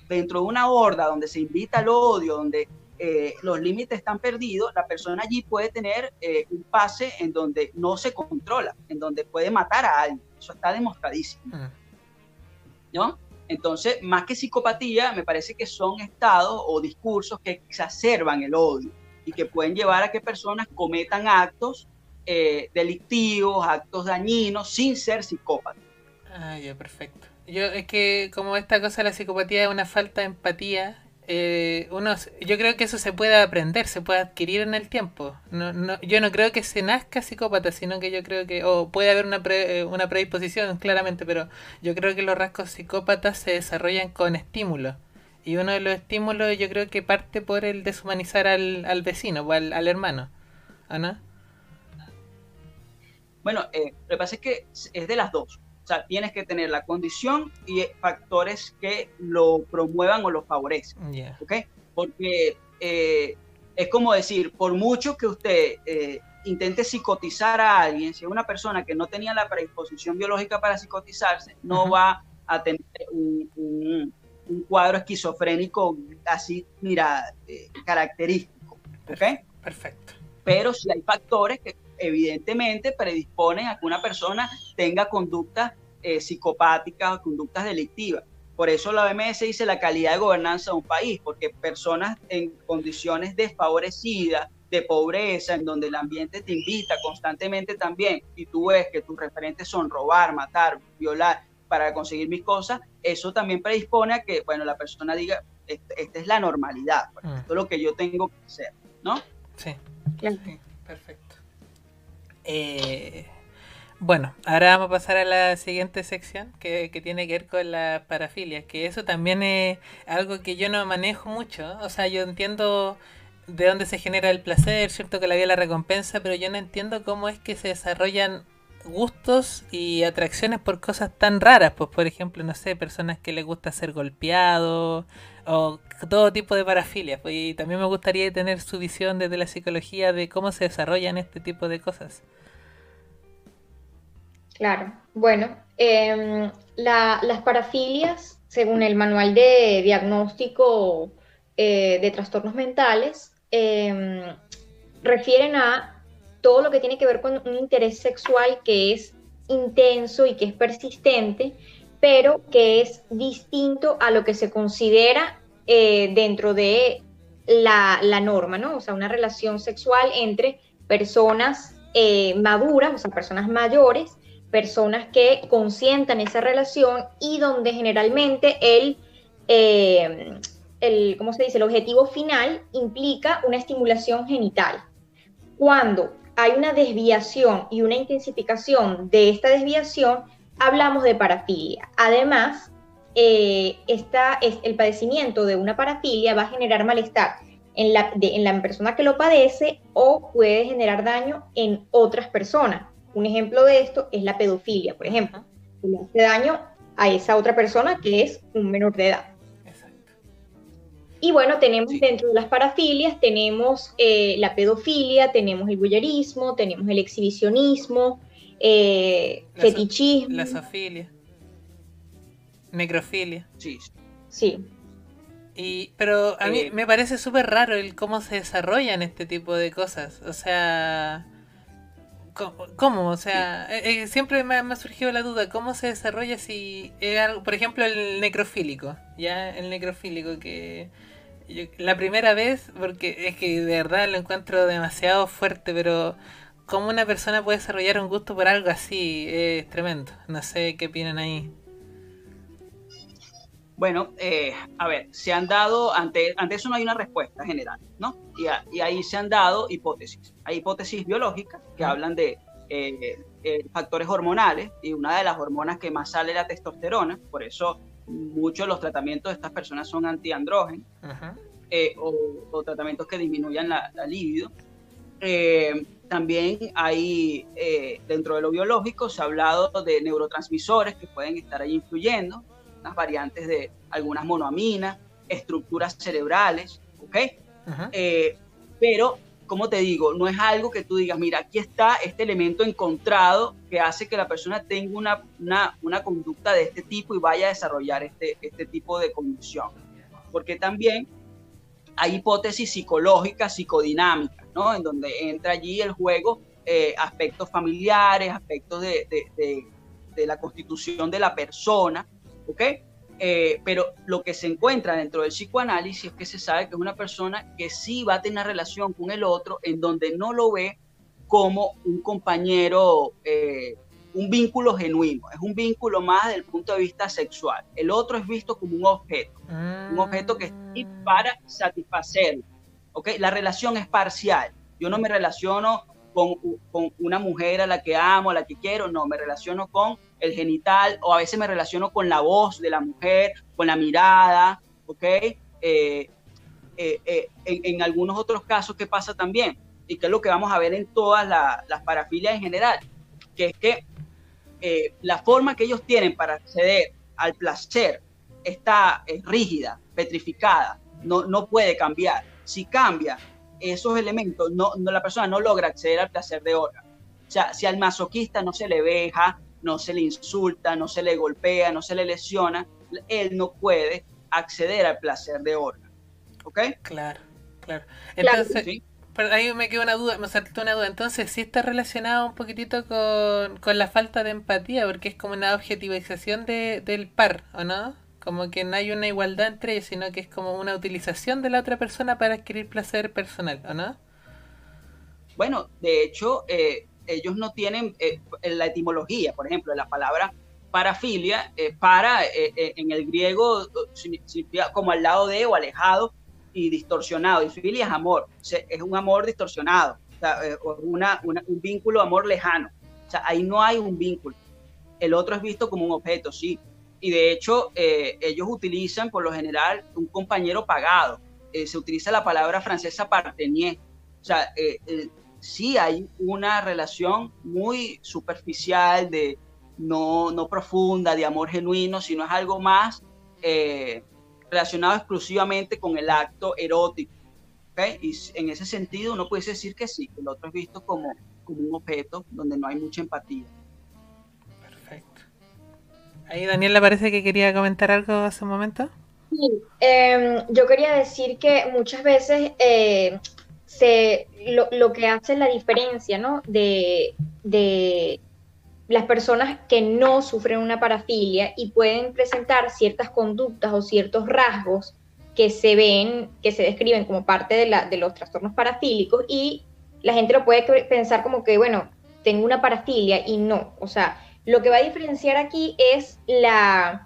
dentro de una horda donde se invita al odio, donde eh, los límites están perdidos, la persona allí puede tener un pase en donde no se controla, en donde puede matar a alguien. Eso está demostradísimo. Mm. ¿No? Entonces, más que psicopatía, me parece que son estados o discursos que exacerban el odio y que pueden llevar a que personas cometan actos eh, delictivos, actos dañinos, sin ser psicópatas. Ah, ya, perfecto. Yo es que como esta cosa de la psicopatía es una falta de empatía, eh, uno, yo creo que eso se puede aprender, se puede adquirir en el tiempo. No, no, yo no creo que se nazca psicópata, sino que yo creo que, o puede haber una, pre, eh, una predisposición, claramente, pero yo creo que los rasgos psicópatas se desarrollan con estímulos. Y uno de los estímulos yo creo que parte por el deshumanizar al, al vecino o al, hermano. ¿Ana? Bueno, eh, lo que pasa es que es de las dos. O sea, tienes que tener la condición y factores que lo promuevan o lo favorecen. Yeah. ¿Ok? Porque eh, es como decir, por mucho que usted eh, intente psicotizar a alguien, si es una persona que no tenía la predisposición biológica para psicotizarse, no va a tener un, un- un cuadro esquizofrénico así, mira, eh, característico. ¿Ok? Perfecto. pero sí hay factores que evidentemente predisponen a que una persona tenga conductas eh, psicopáticas o conductas delictivas. Por eso la OMS dice la calidad de gobernanza de un país, porque personas en condiciones desfavorecidas, de pobreza, en donde el ambiente te invita constantemente también, y tú ves que tus referentes son robar, matar, violar para conseguir mis cosas, eso también predispone a que, bueno, la persona diga, "Este- esta es la normalidad, pues, Mm. esto es lo que yo tengo que hacer, ¿no? Sí, perfecto. Eh, bueno, ahora vamos a pasar a la siguiente sección que, que tiene que ver con las parafilias, que eso también es algo que yo no manejo mucho. O sea, yo entiendo de dónde se genera el placer, cierto que la vida la recompensa, pero yo no entiendo cómo es que se desarrollan gustos y atracciones por cosas tan raras, pues por ejemplo, no sé, personas que les gusta ser golpeados o todo tipo de parafilias. pues, y también me gustaría tener su visión desde la psicología de cómo se desarrollan este tipo de cosas. Claro, bueno, em, la- las parafilias, según el manual de diagnóstico eh, de trastornos mentales, em, refieren a todo lo que tiene que ver con un interés sexual que es intenso y que es persistente, pero que es distinto a lo que se considera eh, dentro de la, norma, ¿no? O sea, una relación sexual entre personas eh, maduras, o sea, personas mayores, personas que consientan esa relación y donde generalmente el, eh, el, ¿cómo se dice? El objetivo final implica una estimulación genital. Cuando hay una desviación y una intensificación de esta desviación, hablamos de parafilia. Además, eh, esta es el padecimiento de una parafilia va a generar malestar en la, de- en la persona que lo padece o puede generar daño en otras personas. Un ejemplo de esto es la pedofilia, por ejemplo, que le hace daño a esa otra persona que es un menor de edad. Y bueno, tenemos Sí. dentro de las parafilias, tenemos eh, la pedofilia, tenemos el voyerismo, tenemos el exhibicionismo, eh, La so- fetichismo. La zoofilia. Necrofilia. Sí, sí. Y, pero a mí Eh, me parece súper raro el cómo se desarrollan este tipo de cosas. O sea, ¿cómo? cómo? O sea, eh, eh, siempre me, ha- me ha surgido la duda, ¿cómo se desarrolla si es algo, por ejemplo, el necrofílico? Ya, el necrofílico que yo- la primera vez, porque es que de verdad lo encuentro demasiado fuerte, pero cómo una persona puede desarrollar un gusto por algo así es tremendo. No sé qué opinan ahí. Bueno, eh, a ver, se han dado, ante, ante eso no hay una respuesta general, ¿no? Y, a- y ahí se han dado hipótesis. Hay hipótesis biológicas que hablan de eh, eh, factores hormonales y una de las hormonas que más sale es la testosterona, por eso muchos de los tratamientos de estas personas son antiandrógenos eh, o, o tratamientos que disminuyan la, la libido. Eh, también hay, eh, dentro de lo biológico, se ha hablado de neurotransmisores que pueden estar ahí influyendo, unas variantes de algunas monoaminas, estructuras cerebrales, ¿ok? Pero, como te digo, no es algo que tú digas, mira, aquí está este elemento encontrado que hace que la persona tenga una, una, una conducta de este tipo y vaya a desarrollar este, este tipo de condición. Porque también hay hipótesis psicológicas, psicodinámicas, ¿no? En donde entra allí el juego eh, aspectos familiares, aspectos de, de- de- de la constitución de la persona, ¿ok? Eh, pero lo que se encuentra dentro del psicoanálisis es que se sabe que es una persona que sí va a tener una relación con el otro en donde no lo ve como un compañero, eh, un vínculo genuino, es un vínculo más desde el punto de vista sexual. El otro es visto como un objeto, un objeto que está para satisfacerlo. ¿okay? La relación es parcial. Yo no me relaciono con, con, una mujer a la que amo, a la que quiero, no, me relaciono con el genital o a veces me relaciono con la voz de la mujer, con la mirada, ¿ok? Eh, eh, eh, en, algunos otros casos, ¿qué pasa también? Y que es lo que vamos a ver en todas las parafilias en general, que es que la forma que ellos tienen para acceder al placer está rígida, petrificada, no, no puede cambiar. Si cambia, esos elementos, no, la persona no logra acceder al placer de órgano. O sea, si al masoquista no se le veja, no se le insulta, no se le golpea, no se le lesiona, él no puede acceder al placer de órgano. ¿Ok? Claro, claro. Entonces, pero ahí me quedó una duda, me saltó una duda. Entonces, sí está relacionado un poquitito con, con la falta de empatía, porque es como una objetivización de, del par, ¿o no? Como que no hay una igualdad entre ellos, sino que es como una utilización de la otra persona para adquirir placer personal, ¿o no? Bueno, de hecho, eh, ellos no tienen eh, la etimología, por ejemplo, la palabra parafilia, eh, para en el griego significa como al lado de o alejado y distorsionado. Y filia es amor, es un amor distorsionado, o una, un vínculo amor lejano. O sea, ahí no hay un vínculo. El otro es visto como un objeto, sí, y de hecho eh, ellos utilizan por lo general un compañero pagado. Eh, se utiliza la palabra francesa partenier. O sea, eh, sí hay una relación muy superficial, de no, no profunda, de amor genuino, sino es algo más relacionado exclusivamente con el acto erótico. ¿okay? Y en ese sentido uno puede decir que sí, que el otro es visto como, como un objeto donde no hay mucha empatía. Ahí Daniel le parece que quería comentar algo hace un momento. Sí, em, yo quería decir que muchas veces eh, lo, que hace la diferencia ¿no? de, las personas que no sufren una parafilia y pueden presentar ciertas conductas o ciertos rasgos que se ven, que se describen como parte de, de los trastornos parafílicos y la gente lo puede pensar como que, bueno, tengo una parafilia y no, o sea, lo que va a diferenciar aquí es la,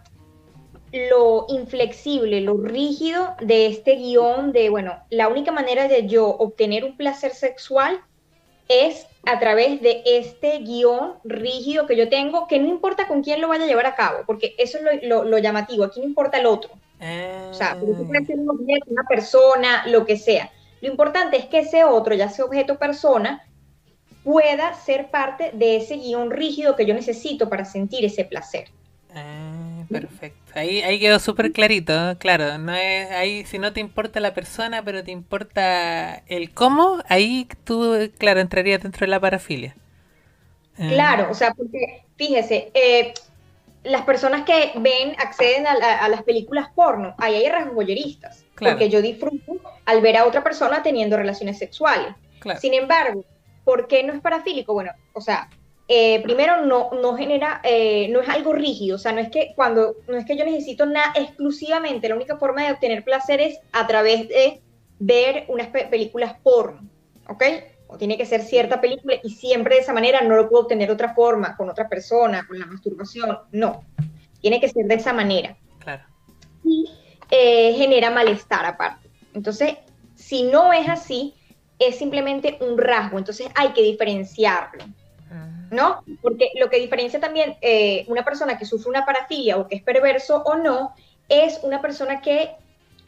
lo inflexible, lo rígido de este guion de, bueno, la única manera de yo obtener un placer sexual es a través de este guion rígido que yo tengo, que no importa con quién lo vaya a llevar a cabo, porque eso es lo, llamativo, aquí no importa el otro. O sea, puede ser un objeto, una persona, lo que sea. Lo importante es que ese otro, ya sea objeto o persona, pueda ser parte de ese guion rígido que yo necesito para sentir ese placer. Ah, perfecto. Ahí, ahí quedó súper clarito, claro. No es ahí si no te importa la persona, pero te importa el cómo, ahí tú, claro, entrarías dentro de la parafilia. Ah. Claro, o sea, porque fíjese, eh, las personas que ven, acceden a, las películas porno, ahí hay rasgos boyeristas, porque yo disfruto al ver a otra persona teniendo relaciones sexuales. Sin embargo, ¿Por qué no es parafílico? Bueno, o sea, eh, primero no, no genera, eh, no es algo rígido, o sea, no es que cuando, no es que yo necesito nada exclusivamente, la única forma de obtener placer es a través de ver unas películas porno, ¿ok? O tiene que ser cierta película y siempre de esa manera no lo puedo obtener de otra forma, con otra persona, con la masturbación, no, tiene que ser de esa manera. Claro. Y eh, genera malestar aparte. Entonces, si no es así, es simplemente un rasgo, entonces hay que diferenciarlo, ah. ¿No? Porque lo que diferencia también eh, una persona que sufre una parafilia o que es perverso o no, es una persona que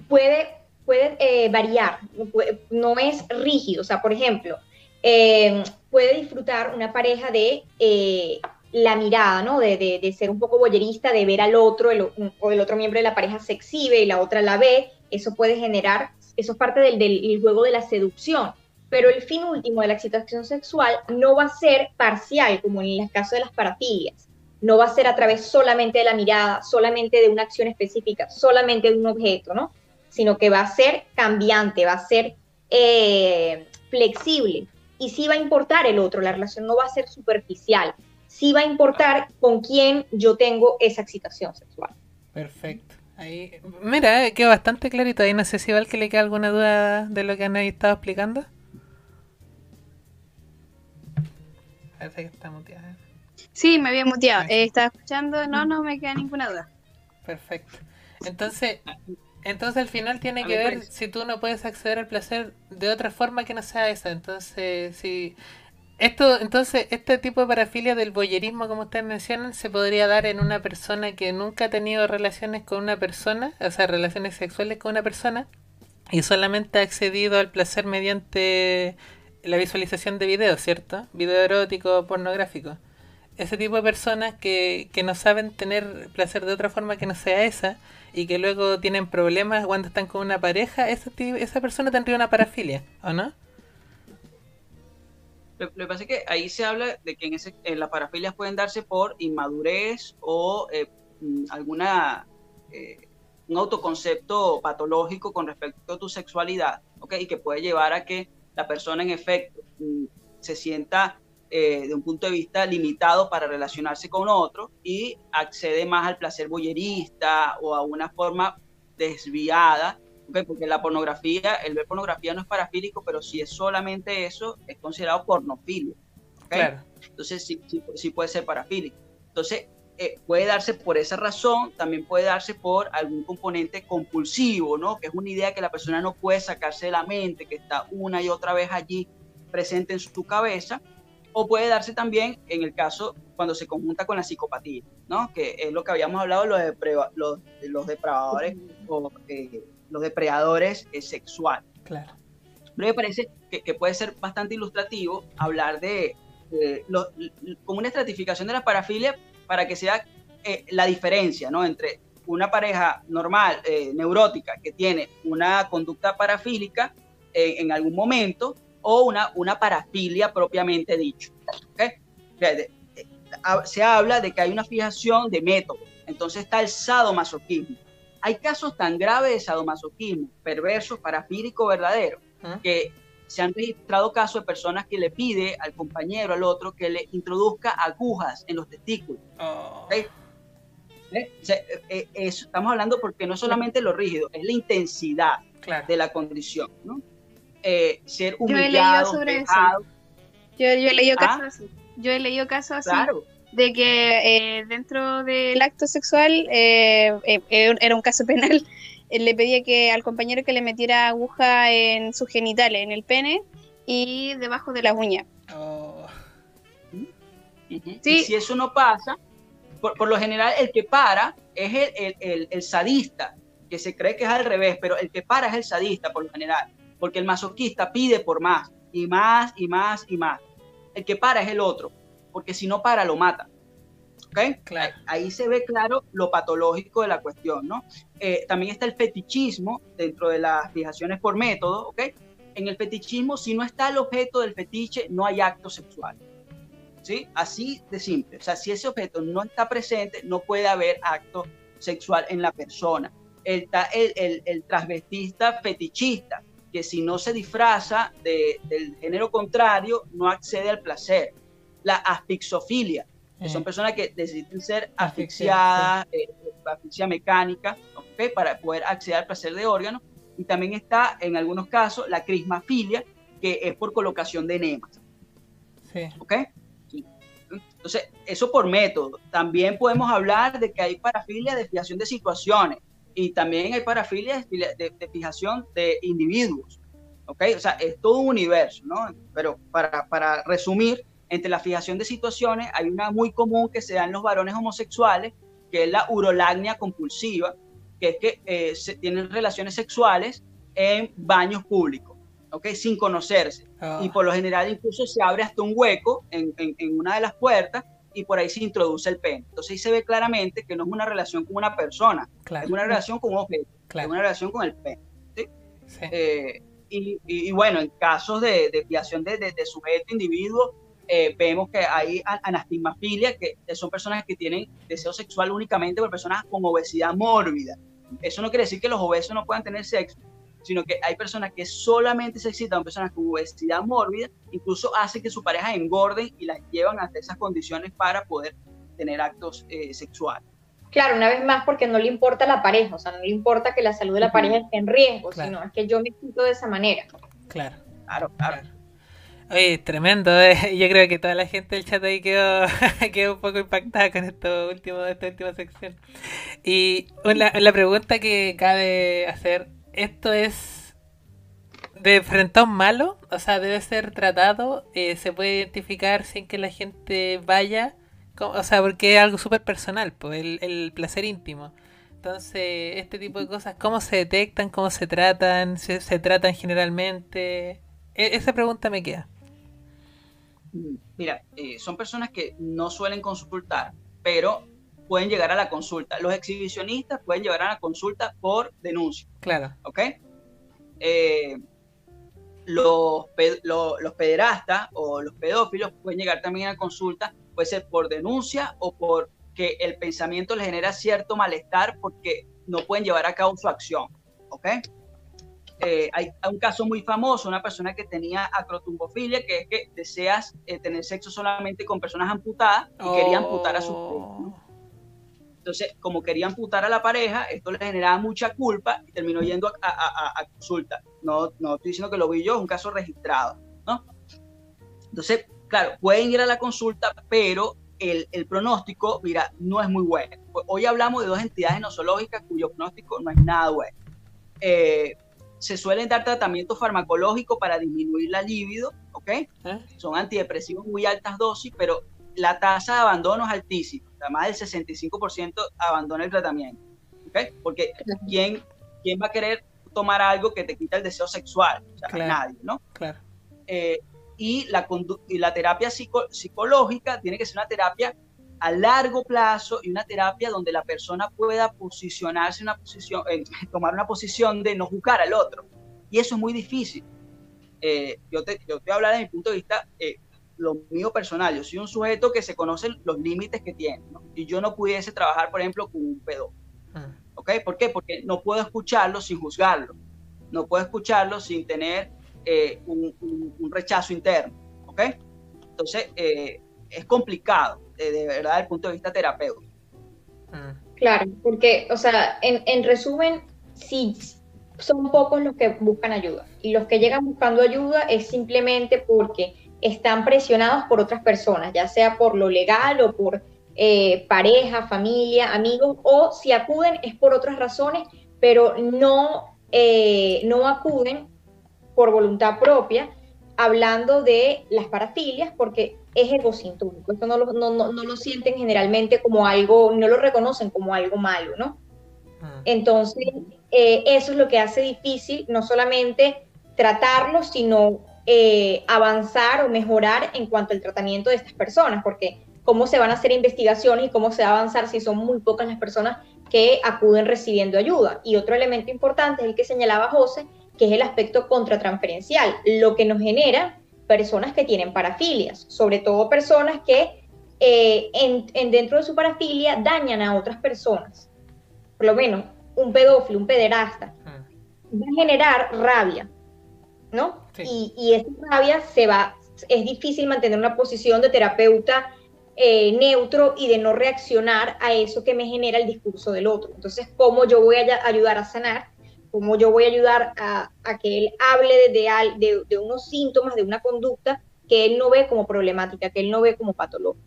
puede, puede eh, variar, no es rígido, o sea, por ejemplo, em, puede disfrutar una pareja de eh, la mirada, ¿no? De, de, ser un poco boyerista, de ver al otro o el otro miembro de la pareja se exhibe y la otra la ve, eso puede generar, eso es parte del, del juego de la seducción pero el fin último de la excitación sexual no va a ser parcial, como en el caso de las parafilias. No va a ser a través solamente de la mirada, solamente de una acción específica, solamente de un objeto, ¿no? Sino que va a ser cambiante, va a ser eh, flexible. Y sí va a importar el otro, la relación no va a ser superficial. Sí va a importar con quién yo tengo esa excitación sexual. Perfecto. Ahí, mira, quedó bastante clarito. Ahí no sé si va que le queda alguna duda de lo que han estado explicando. Está Sí, me había muteado. Eh, estaba escuchando, no, no me queda ninguna duda. Perfecto. Entonces, entonces al final tiene que ver si tú no puedes acceder al placer de otra forma que no sea esa. Entonces, si esto, entonces, este tipo de parafilia del boyerismo, como ustedes mencionan, se podría dar en una persona que nunca ha tenido relaciones con una persona, o sea, relaciones sexuales con una persona, y solamente ha accedido al placer mediante la visualización de videos, ¿cierto? Video erótico, pornográfico. Ese tipo de personas que, que no saben tener placer de otra forma que no sea esa y que luego tienen problemas cuando están con una pareja, esa, esa persona tendría una parafilia, ¿o no? Lo, que pasa es que ahí se habla de que en, ese, en las parafilias pueden darse por inmadurez o eh, mm, alguna eh, un autoconcepto patológico con respecto a tu sexualidad, ¿ok? Y que puede llevar a que la persona en efecto mm, se sienta eh, de un punto de vista limitado para relacionarse con otro y accede más al placer boyerista o a una forma desviada, porque la pornografía, el ver pornografía no es parafílico, pero si es solamente eso, es considerado pornofilia. Entonces sí, sí, puede ser parafílico. Entonces, eh, puede darse por esa razón, también puede darse por algún componente compulsivo, ¿no? Que es una idea que la persona no puede sacarse de la mente, que está una y otra vez allí presente en su cabeza, o puede darse también en el caso cuando se conjunta con la psicopatía, ¿no? Que es lo que habíamos hablado, los, los, los depravadores o eh, los depredadores eh, sexuales. Claro. Pero me parece que, puede ser bastante ilustrativo hablar de, como una estratificación de la parafilia para que sea eh, la diferencia ¿no? entre una pareja normal, eh, neurótica, que tiene una conducta parafílica en algún momento, o una, una parafilia propiamente dicho. Se habla de que hay una fijación de método, entonces está el sadomasoquismo. Hay casos tan graves de sadomasoquismo, perverso, parafílico verdadero, que se han registrado casos de personas que le pide al compañero, al otro, que le introduzca agujas en los testículos. Oh. ¿Eh? Eh, eh, estamos hablando porque no solamente lo rígido, es la intensidad de la condición. ¿no? ser humillado, Yo he leído eso. Yo, he leído ¿Ah? casos así. Yo he leído casos así. De que dentro del acto sexual era un caso penal le pedía que al compañero que le metiera aguja en sus genitales, en el pene y debajo de la uña. Oh. si eso no pasa, por, lo general el que para es el, sadista, que se cree que es al revés, pero el que para es el sadista por lo general, porque el masoquista pide por más y más y más y más. El que para es el otro, porque si no para lo mata. Ahí se ve claro lo patológico de la cuestión, ¿no? Eh, también está el fetichismo dentro de las fijaciones por método, ¿ok? En el fetichismo, si no está el objeto del fetiche, no hay acto sexual. ¿Sí? Así de simple. O sea, si ese objeto no está presente, no puede haber acto sexual en la persona. El, el, el, transvestista fetichista, que si no se disfraza del género contrario, no accede al placer. La asfixofilia, son personas que deciden ser asfixiadas, eh, asfixia mecánica, para poder acceder al placer de órganos. Y también está, en algunos casos, la crismafilia, que es por colocación de enemas. Sí. ¿Ok? Entonces, eso por método. También podemos hablar de que hay parafilia de fijación de situaciones y también hay parafilia de, fijación de individuos. ¿Ok? O sea, es todo un universo, ¿no? Pero para, para resumir, entre la fijación de situaciones hay una muy común que se da en los varones homosexuales, que es la urolagnia compulsiva, que es que eh, se tienen relaciones sexuales en baños públicos, ¿ok? Sin conocerse. Ah. Y por lo general incluso se abre hasta un hueco en, en, una de las puertas y por ahí se introduce el pene. Entonces ahí se ve claramente que no es una relación con una persona, es una relación con un objeto, es una relación con el pene. Eh, y, y, bueno, en casos de desviación de, de, de, sujeto, individuo, eh, vemos que hay anastigmafilia, que son personas que tienen deseo sexual únicamente por personas con obesidad mórbida. Eso no quiere decir que los obesos no puedan tener sexo, sino que hay personas que solamente se excitan personas con obesidad mórbida, incluso hace que su pareja engorden y las llevan hasta esas condiciones para poder tener actos eh, sexuales. Claro, una vez más porque no le importa la pareja, o sea, no le importa que la salud de la pareja esté en riesgo, sino es que yo me siento de esa manera. Claro. Claro, claro. Oye, tremendo, eh. yo creo que toda la gente del chat ahí quedó, quedó un poco impactada con esto último, esta última sección. Y la, pregunta que cabe hacer, ¿esto es de frente a un malo? O sea, debe ser tratado, eh, se puede identificar sin que la gente vaya, o sea, porque es algo súper personal, pues, el, placer íntimo. Entonces, este tipo de cosas, ¿cómo se detectan? ¿Cómo se tratan? ¿Se, se tratan generalmente? E, esa pregunta me queda. Mira, eh, son personas que no suelen consultar, pero pueden llegar a la consulta. Los exhibicionistas pueden llegar a la consulta por denuncia. Claro. ¿Ok? Eh, los, los pederastas o los pedófilos pueden llegar también a consulta, puede ser por denuncia o por que el pensamiento les genera cierto malestar porque no pueden llevar a cabo su acción. ¿Ok? Eh, hay, un caso muy famoso, una persona que tenía acrotumbofilia, que es que deseas eh, tener sexo solamente con personas amputadas y quería amputar a su oh. Entonces, como quería amputar a la pareja, esto le generaba mucha culpa y terminó yendo a, a, consulta. No, no estoy diciendo que lo vi yo, es un caso registrado, ¿no? Entonces, claro, pueden ir a la consulta, pero el, el, pronóstico, mira, no es muy bueno. Hoy hablamos de dos entidades nosológicas cuyo pronóstico no es nada bueno. Eh, se suelen dar tratamientos farmacológicos para disminuir la libido, ¿ok? ¿Eh? Son antidepresivos muy altas dosis, pero la tasa de abandono es altísima, más del 65% abandona el tratamiento, ¿ok? Porque ¿quién, ¿quién va a querer tomar algo que te quita el deseo sexual? O sea, nadie, ¿no? Claro. Eh, y, la, y la terapia psicológica tiene que ser una terapia a largo plazo y una terapia donde la persona pueda posicionarse en una posición, tomar una posición de no juzgar al otro. Y eso es muy difícil. Eh, yo, te, yo te voy a hablar de mi punto de vista, eh, lo mío personal. Yo soy un sujeto que se conoce los límites que tiene. Y yo no pudiese trabajar, por ejemplo, con un pedo. Ah. ¿Ok? ¿Por qué? Porque no puedo escucharlo sin juzgarlo. No puedo escucharlo sin tener eh, un, un, rechazo interno. ¿Ok? Entonces, es complicado de verdad desde el punto de vista terapéutico. Ah. Claro, porque, o sea, en, en resumen, sí, son pocos los que buscan ayuda. Y los que llegan buscando ayuda es simplemente porque están presionados por otras personas, ya sea por lo legal o por eh, pareja, familia, amigos, o si acuden es por otras razones, pero no, eh, no acuden por voluntad propia, hablando de las parafilias, porque es egosintónico. Esto no lo, no, no, lo sienten generalmente como algo, no lo reconocen como algo malo, ¿no? Ah. Entonces, eh, eso es lo que hace difícil no solamente tratarlo, sino eh, avanzar o mejorar en cuanto al tratamiento de estas personas, porque cómo se van a hacer investigaciones y cómo se va a avanzar si son muy pocas las personas que acuden recibiendo ayuda. Y otro elemento importante es el que señalaba José, que es el aspecto contratransferencial, lo que nos genera personas que tienen parafilias, sobre todo personas que eh, en, dentro de su parafilia dañan a otras personas. Por lo menos un pedófilo, un pederasta, ah. va a generar rabia, ¿no? Y, y, esa rabia se va, es difícil mantener una posición de terapeuta eh, neutro y de no reaccionar a eso que me genera el discurso del otro. Entonces, ¿cómo yo voy a ayudar a sanar? Cómo yo voy a ayudar a, que él hable de, de, unos síntomas, de una conducta que él no ve como problemática, que él no ve como patológica.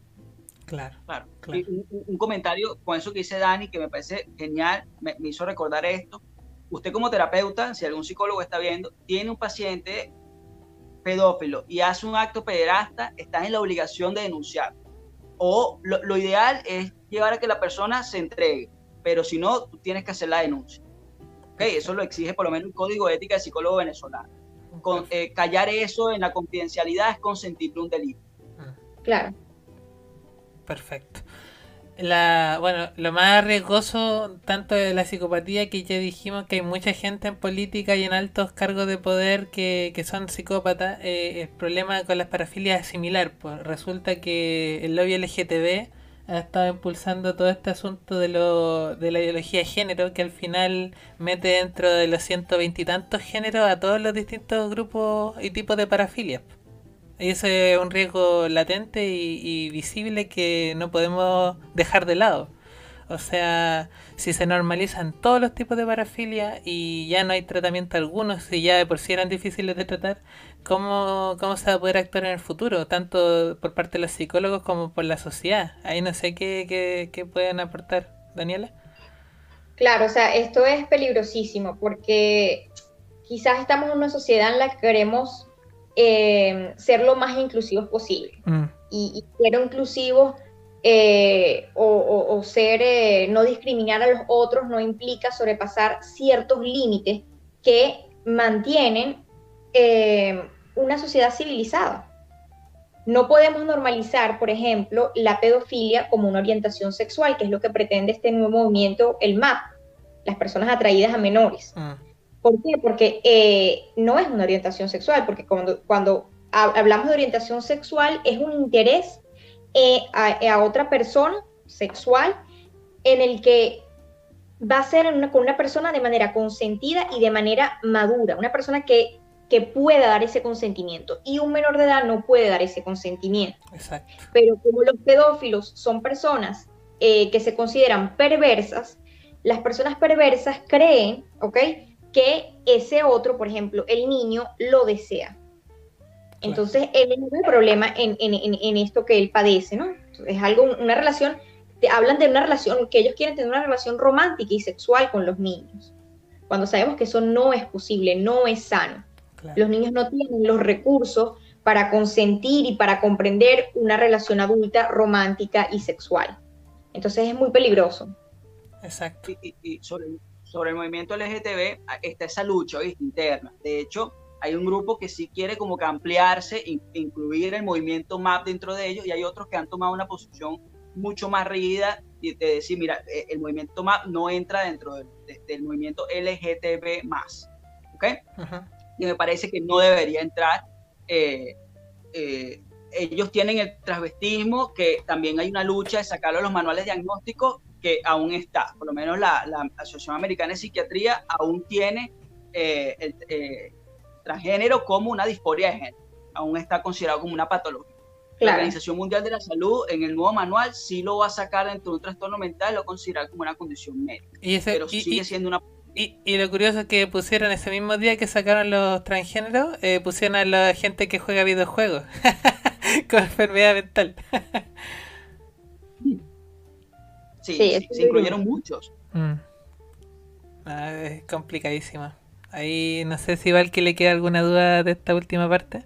Claro, claro. Un, comentario con eso que dice Dani, que me parece genial, me, hizo recordar esto. Usted como terapeuta, si algún psicólogo está viendo, tiene un paciente pedófilo y hace un acto pederasta, está en la obligación de denunciar. O lo, lo, ideal es llevar a que la persona se entregue, pero si no, tú tienes que hacer la denuncia. Eso lo exige por lo menos el Código de Ética del Psicólogo Venezolano. Con, eh, callar eso en la confidencialidad es consentir un delito. Ah. Claro. Perfecto. La, bueno, lo más riesgoso tanto de la psicopatía que ya dijimos que hay mucha gente en política y en altos cargos de poder que, que son psicópatas, eh, el problema con las parafilias es similar. Pues resulta que el lobby LGTB ha estado impulsando todo este asunto de, lo, de la ideología de género que al final mete dentro de los ciento veintitantos géneros a todos los distintos grupos y tipos de parafilia. Y ese es un riesgo latente y, visible que no podemos dejar de lado. O sea, si se normalizan todos los tipos de parafilia y ya no hay tratamiento alguno, si ya de por sí eran difíciles de tratar, ¿cómo, cómo se va a poder actuar en el futuro? Tanto por parte de los psicólogos como por la sociedad. Ahí no sé qué, qué, qué pueden aportar, Daniela. Claro, o sea, esto es peligrosísimo porque quizás estamos en una sociedad en la que queremos eh, ser lo más inclusivos posible. Mm. Y, y, ser inclusivos eh, o, ser, eh, no discriminar a los otros no implica sobrepasar ciertos límites que mantienen una sociedad civilizada. No podemos normalizar, por ejemplo, la pedofilia como una orientación sexual, que es lo que pretende este nuevo movimiento, el MAP, las personas atraídas a menores. Mm. ¿Por qué? Porque eh, no es una orientación sexual, porque cuando, cuando hablamos de orientación sexual es un interés eh, a, otra persona sexual en el que va a ser con una persona de manera consentida y de manera madura, una persona que que pueda dar ese consentimiento y un menor de edad no puede dar ese consentimiento. Exacto. Pero como los pedófilos son personas eh, que se consideran perversas, las personas perversas creen, ¿ok? Que ese otro, por ejemplo, el niño, lo desea. Entonces, él no hay problema en, en, en, esto que él padece, ¿no? Es algo, una relación, te hablan de una relación, que ellos quieren tener una relación romántica y sexual con los niños, cuando sabemos que eso no es posible, no es sano. Los niños no tienen los recursos para consentir y para comprender una relación adulta romántica y sexual. Entonces es muy peligroso. Exacto. Y, sobre, el movimiento LGTB está esa lucha interna. De hecho, hay un grupo que sí quiere como que ampliarse, incluir el movimiento MAP dentro de ellos, y hay otros que han tomado una posición mucho más rígida y de decir, mira, e, el movimiento MAP no entra dentro del, movimiento LGTB más. ¿Ok? y me parece que no debería entrar. Eh, eh, ellos tienen el transvestismo, que también hay una lucha de sacarlo a los manuales diagnósticos que aún está, por lo menos la, Asociación Americana de Psiquiatría aún tiene eh, el transgénero como una disforia de género, aún está considerado como una patología. La Organización Mundial de la Salud en el nuevo manual sí lo va a sacar dentro de un trastorno mental, lo considera como una condición médica, ¿Y pero sigue siendo una y, lo curioso es que pusieron ese mismo día que sacaron los transgéneros, eh, pusieron a la gente que juega videojuegos con enfermedad mental. sí, se incluyeron muchos. Mm. Ah, es complicadísima. Ahí no sé si Val que le queda alguna duda de esta última parte.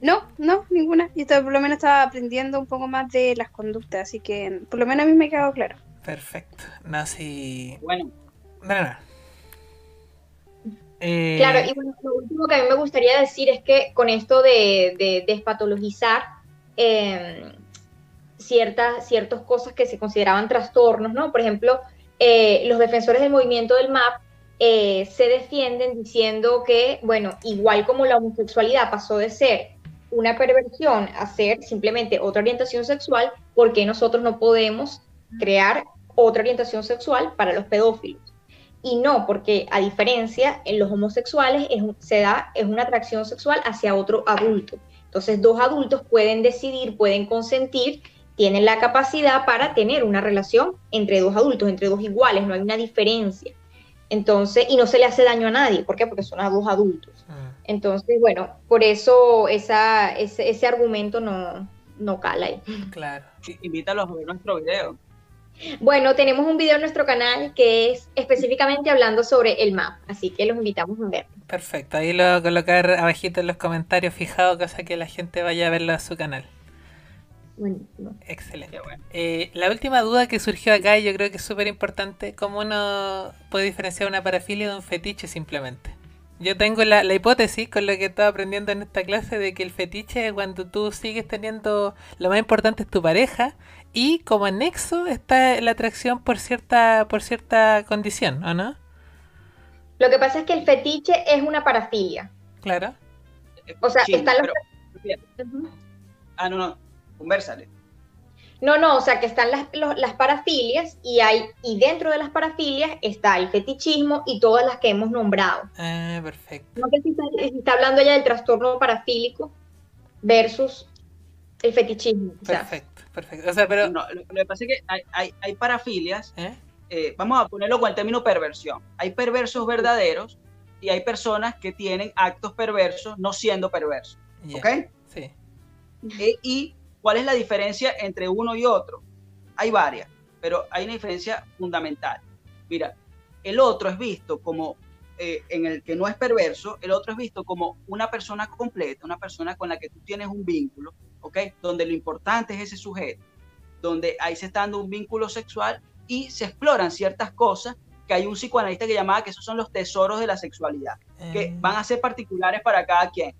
No, no, ninguna. Yo por lo menos estaba aprendiendo un poco más de las conductas, así que por lo menos a mí me quedó claro. Perfecto. No, Bueno. Eh, claro, y bueno, lo último que a mí me gustaría decir es que con esto de, despatologizar em, ciertas, ciertas cosas que se consideraban trastornos, ¿no? Por ejemplo, eh, los defensores del movimiento del MAP eh, se defienden diciendo que, bueno, igual como la homosexualidad pasó de ser una perversión a ser simplemente otra orientación sexual, ¿por qué nosotros no podemos crear otra orientación sexual para los pedófilos. Y no, porque a diferencia, en los homosexuales es, se da, es una atracción sexual hacia otro adulto. Entonces, dos adultos pueden decidir, pueden consentir, tienen la capacidad para tener una relación entre dos adultos, entre dos iguales, no hay una diferencia. Entonces, y no se le hace daño a nadie. ¿Por qué? Porque son a dos adultos. Ah. Entonces, bueno, por eso esa, ese, ese argumento no, no cala ahí. Claro. Invítalos a ver nuestro video. Bueno, tenemos un video en nuestro canal que es específicamente hablando sobre el map, así que los invitamos a ver. Perfecto, ahí lo voy a colocar abajito en los comentarios fijado, cosa que la gente vaya a verlo a su canal. Buenísimo. Excelente. Eh, la última duda que surgió acá, y yo creo que es súper importante, ¿cómo uno puede diferenciar una parafilia de un fetiche simplemente? Yo tengo la, la, hipótesis con lo que estaba aprendiendo en esta clase de que el fetiche es cuando tú sigues teniendo, lo más importante es tu pareja y como anexo está la atracción por cierta, por cierta condición, ¿o no? Lo que pasa es que el fetiche es una parafilia. Claro. O sea, están los... Ah, no, no, conversale. No, no, o sea que están las, las, parafilias y hay y dentro de las parafilias está el fetichismo y todas las que hemos nombrado. Ah, perfecto. No sé si está, hablando ya del trastorno parafílico versus el fetichismo. Perfecto, perfecto. O sea, pero... lo, que pasa es que hay, hay, parafilias, ¿Eh? Eh, vamos a ponerlo con el término perversión. Hay perversos verdaderos y hay personas que tienen actos perversos no siendo perversos. ¿Ok? Sí. Eh, ¿Y cuál es la diferencia entre uno y otro? Hay varias, pero hay una diferencia fundamental. Mira, el otro es visto como, eh, en el que no es perverso, el otro es visto como una persona completa, una persona con la que tú tienes un vínculo, ¿ok? Donde lo importante es ese sujeto, donde ahí se está dando un vínculo sexual y se exploran ciertas cosas que hay un psicoanalista que llamaba que esos son los tesoros de la sexualidad, que mm. van a ser particulares para cada quien.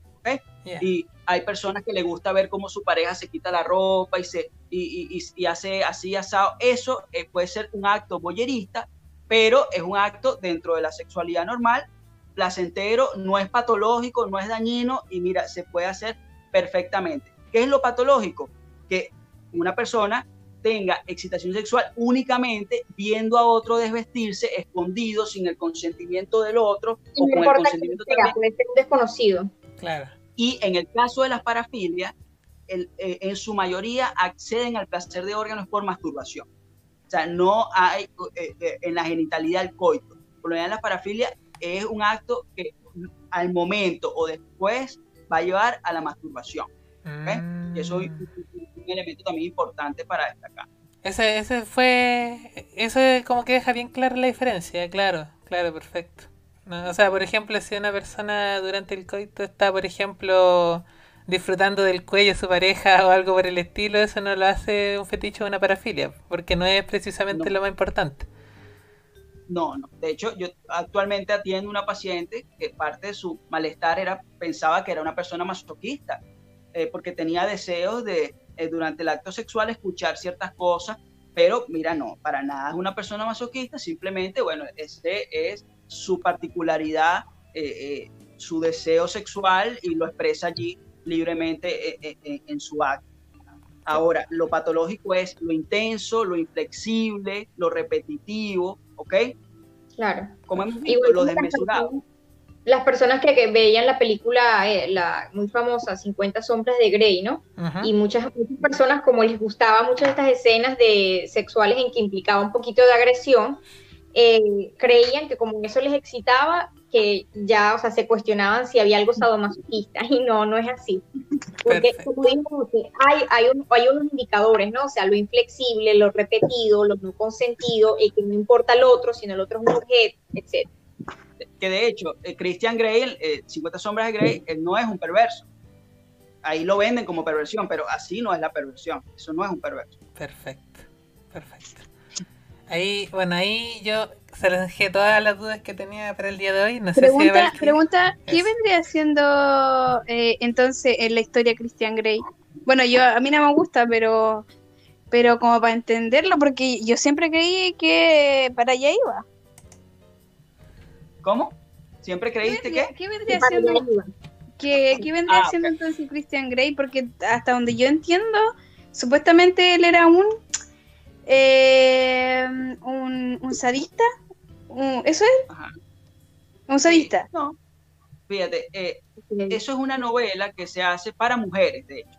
¿Okay? Y hay personas que le gusta ver cómo su pareja se quita la ropa y, se, y, y, hace así asado. Eso eh, puede ser un acto boyerista, pero es un acto dentro de la sexualidad normal, placentero, no es patológico, no es dañino y mira, se puede hacer perfectamente. ¿Qué es lo patológico? Que una persona tenga excitación sexual únicamente viendo a otro desvestirse escondido sin el consentimiento del otro o con el consentimiento también. Puede ser un desconocido. Claro. Y en el caso de las parafilias, eh, en su mayoría acceden al placer de órganos por masturbación. O sea, no hay eh, eh, en la genitalidad el coito. Por lo general, la parafilia es un acto que al momento o después va a llevar a la masturbación. Y eso es un elemento también importante para destacar. Ese, ese fue. Eso como que deja bien clara la diferencia, claro, claro, perfecto. O sea, por ejemplo, si una persona durante el coito está, por ejemplo, disfrutando del cuello de su pareja o algo por el estilo, eso no lo hace un fetiche o una parafilia, porque no es precisamente lo más importante. No, no. De hecho, yo actualmente atiendo una paciente que parte de su malestar era pensaba que era una persona masoquista eh, porque tenía deseos de eh, durante el acto sexual escuchar ciertas cosas, pero mira, no, para nada es una persona masoquista, simplemente, bueno, ese es su particularidad, eh, su deseo sexual y lo expresa allí libremente en su acto. Ahora, lo patológico es lo intenso, lo inflexible, lo repetitivo, ¿ok? Claro. Como hemos visto, lo desmesurado las personas que, veían la película, eh, la muy famosa 50 sombras de Grey, ¿no? Y muchas, personas, como les gustaba muchas de estas escenas de sexuales en que implicaba un poquito de agresión, eh, creían que como eso les excitaba, que ya, o sea, se cuestionaban si había algo sadomasoquista, y no, no es así. Porque, como digo, hay, hay, hay unos indicadores, ¿no? O sea, lo inflexible, lo repetido, lo no consentido, y que no importa el otro, sino el otro es un objeto, etc que de hecho, eh, Christian Grey, eh, 50 sombras de Grey, él no es un perverso. Ahí lo venden como perversión, pero así no es la perversión. Eso no es un perverso. Perfecto, perfecto. Ahí, bueno, ahí yo se les dejé todas las dudas que tenía para el día de hoy. No pregunta, sé pregunta ¿qué vendría siendo eh, entonces en la historia Christian Grey? Bueno, yo a mí no me gusta, pero pero como para entenderlo, porque yo siempre creí que para allá iba. ¿Cómo? ¿Siempre creíste que? ¿Qué vendría siendo, ¿qué, vendría ah, siendo entonces Christian Grey? Porque hasta donde yo entiendo, supuestamente él era un eh, un, sadista. ¿Eso es? ¿Un sadista? no. Fíjate, eh, eso es una novela que se hace para mujeres, de hecho.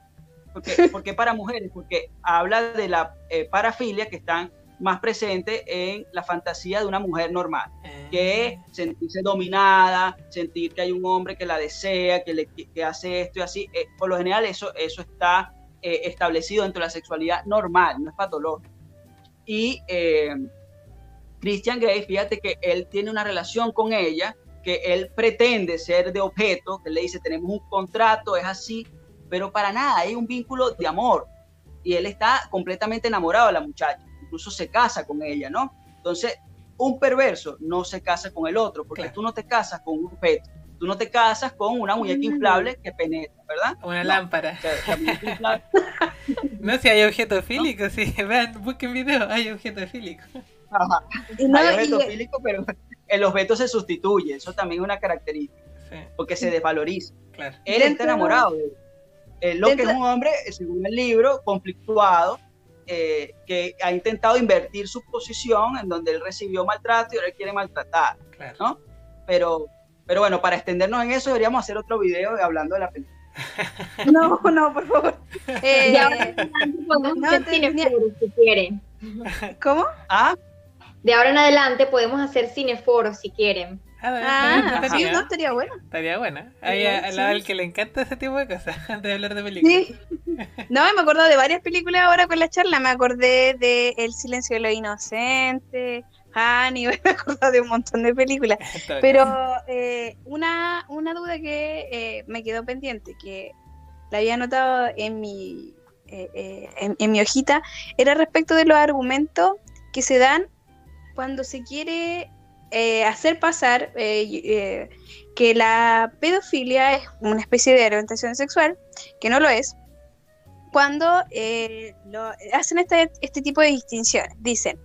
¿Por qué, para mujeres? Porque habla de la eh, parafilia que están más presente en la fantasía de una mujer normal, que es ah. sentirse dominada, sentir que hay un hombre que la desea, que, le, que hace esto y así. Eh, por lo general eso, eso está eh, establecido dentro de la sexualidad normal, no es patológico. Y eh, Christian Grey, fíjate que él tiene una relación con ella, que él pretende ser de objeto, que le dice, tenemos un contrato, es así, pero para nada, hay un vínculo de amor. Y él está completamente enamorado de la muchacha incluso se casa con ella, ¿no? Entonces, un perverso no se casa con el otro, porque tú no te casas con un objeto, tú no te casas con una muñeca inflable que penetra, ¿verdad? Una lámpara. no, si hay objeto fílico, sí, vean, busquen video, hay objeto fílico. Ajá. hay objeto fílico, pero el objeto se sustituye, eso también es una característica, porque se desvaloriza. Claro. Él está enamorado de él. lo que es un hombre, según el libro, conflictuado, eh, que ha intentado invertir su posición en donde él recibió maltrato y ahora él quiere maltratar, ¿no? Pero, pero bueno, para extendernos en eso deberíamos hacer otro video hablando de la película. No, no, por favor. Eh, de ahora en adelante podemos no, hacer cineforos si quieren. ¿Cómo? ¿Ah? De ahora en adelante podemos hacer cineforos si quieren. Ah, sí, no, estaría bueno. Estaría bueno. Hay al que le encanta ese tipo de cosas, antes de hablar de películas. Sí. No, me acuerdo de varias películas ahora con la charla. Me acordé de El silencio de los inocentes, Hannibal, me acuerdo de un montón de películas. Pero eh, una, una duda que eh, me quedó pendiente, que la había anotado en mi, eh, en, en mi hojita, era respecto de los argumentos que se dan cuando se quiere eh, hacer pasar eh, eh, que la pedofilia es una especie de orientación sexual, que no lo es, cuando hacen este, este tipo de distinciones. Dicen,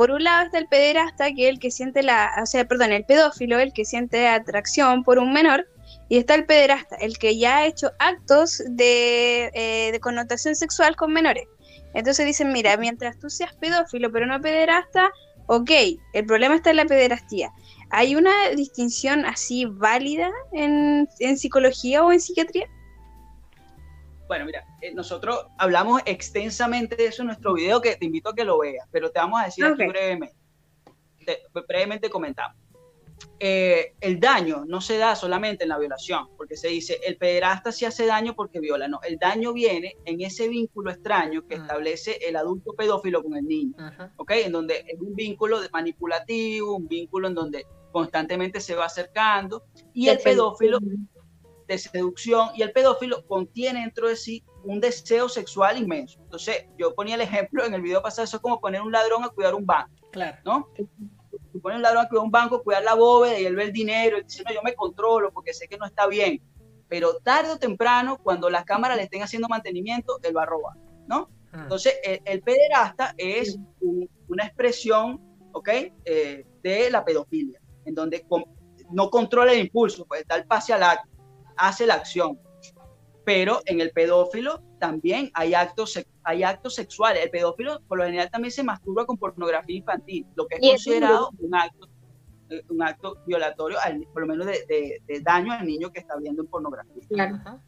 por un lado está el pederasta, que es el que siente la, o sea, perdón, el pedófilo, el que siente atracción por un menor, y está el pederasta, el que ya ha hecho actos de, de connotación sexual con menores. Entonces dicen, mira, mientras tú seas pedófilo pero no pederasta, ok, el problema está en la pederastía. ¿Hay una distinción así válida en, psicología o en psiquiatría? Bueno, mira, eh, nosotros hablamos extensamente de eso en nuestro video que te invito a que lo veas, pero te vamos a decir aquí brevemente. brevemente comentamos. Eh, el daño no se da solamente en la violación, porque se dice el pederasta se hace daño porque viola, no, el daño viene en ese vínculo extraño que establece el adulto pedófilo con el niño, ¿ok? En donde es un vínculo manipulativo, un vínculo en donde constantemente se va acercando y el pedófilo de seducción y el pedófilo contiene dentro de sí un deseo sexual inmenso. Entonces, yo ponía el ejemplo en el video pasado, eso es como poner un ladrón a cuidar un banco, claro. ¿no? pone un ladrón a cuidar un banco, cuidar la bóveda y él ve el dinero y dice, no, yo me controlo porque sé que no está bien. Pero tarde o temprano, cuando las cámaras le estén haciendo mantenimiento, él va a robar, ¿no? Ah. Entonces, el, pederasta es una expresión, ¿ok? Eh, de la pedofilia, en donde no controla el impulso, pues da el pase al acto, hace la acción. Pero en el pedófilo también hay actos, hay actos sexuales. El pedófilo por lo general también se masturba con pornografía infantil, lo que es considerado un acto, eh, un acto violatorio, por lo menos de, daño al niño que está viendo en pornografía. Claro.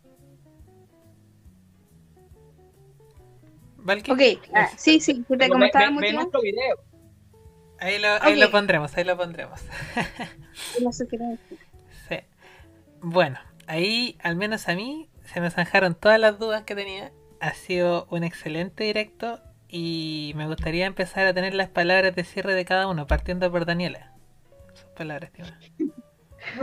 Ok, ah, sí, sí, te comentaba mucho. Ve nuestro video. Ahí lo, ahí lo pondremos, ahí lo pondremos. sí. Bueno, ahí al menos a mí se me zanjaron todas las dudas que tenía. Ha sido un excelente directo y me gustaría empezar a tener las palabras de cierre de cada uno, partiendo por Daniela. Sus palabras,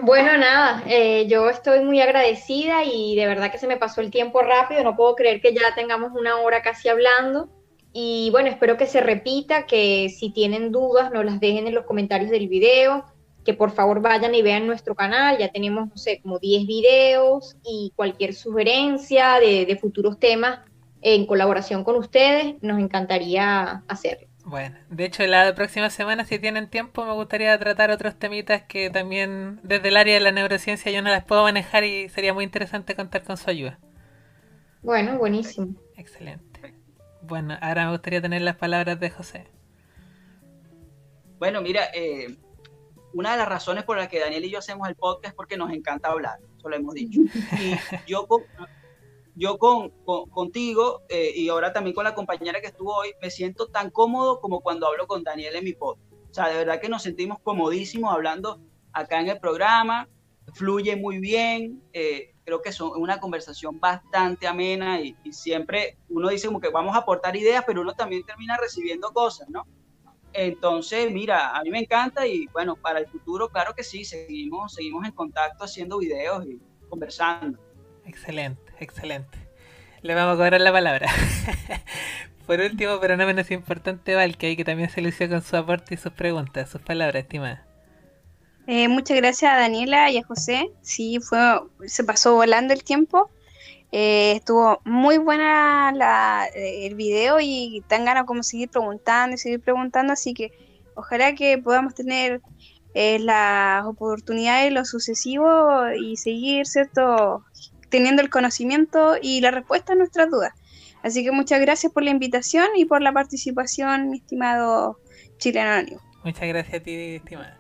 Bueno, nada, eh, yo estoy muy agradecida y de verdad que se me pasó el tiempo rápido, no puedo creer que ya tengamos una hora casi hablando. Y bueno, espero que se repita, que si tienen dudas nos las dejen en los comentarios del video, que por favor vayan y vean nuestro canal, ya tenemos, no sé, como 10 videos y cualquier sugerencia de, futuros temas en colaboración con ustedes, nos encantaría hacerlo. Bueno, de hecho la próxima semana si tienen tiempo me gustaría tratar otros temitas que también desde el área de la neurociencia yo no las puedo manejar y sería muy interesante contar con su ayuda. Bueno, buenísimo. Excelente. Bueno, ahora me gustaría tener las palabras de José. Bueno, mira, eh, una de las razones por las que Daniel y yo hacemos el podcast es porque nos encanta hablar, eso lo hemos dicho. Y yo con, yo con, contigo eh, y ahora también con la compañera que estuvo hoy, me siento tan cómodo como cuando hablo con Daniel en mi podcast. O sea, de verdad que nos sentimos comodísimos hablando acá en el programa, fluye muy bien, eh, creo que es una conversación bastante amena y, y siempre uno dice como que vamos a aportar ideas, pero uno también termina recibiendo cosas, ¿no? Entonces, mira, a mí me encanta y bueno, para el futuro, claro que sí, seguimos, seguimos en contacto haciendo videos y conversando. Excelente, excelente. Le vamos a cobrar la palabra. Por último, pero no menos importante, Valky, que también se lució con su aporte y sus preguntas, sus palabras, estimada. Eh, muchas gracias a Daniela y a José. Sí, fue, se pasó volando el tiempo. Eh, estuvo muy buena la, eh, el video y tan ganas como seguir preguntando y seguir preguntando, así que ojalá que podamos tener eh, las oportunidades, lo sucesivo y seguir, ¿cierto? Teniendo el conocimiento y la respuesta a nuestras dudas. Así que muchas gracias por la invitación y por la participación, mi estimado chileno Muchas gracias a ti, estimada.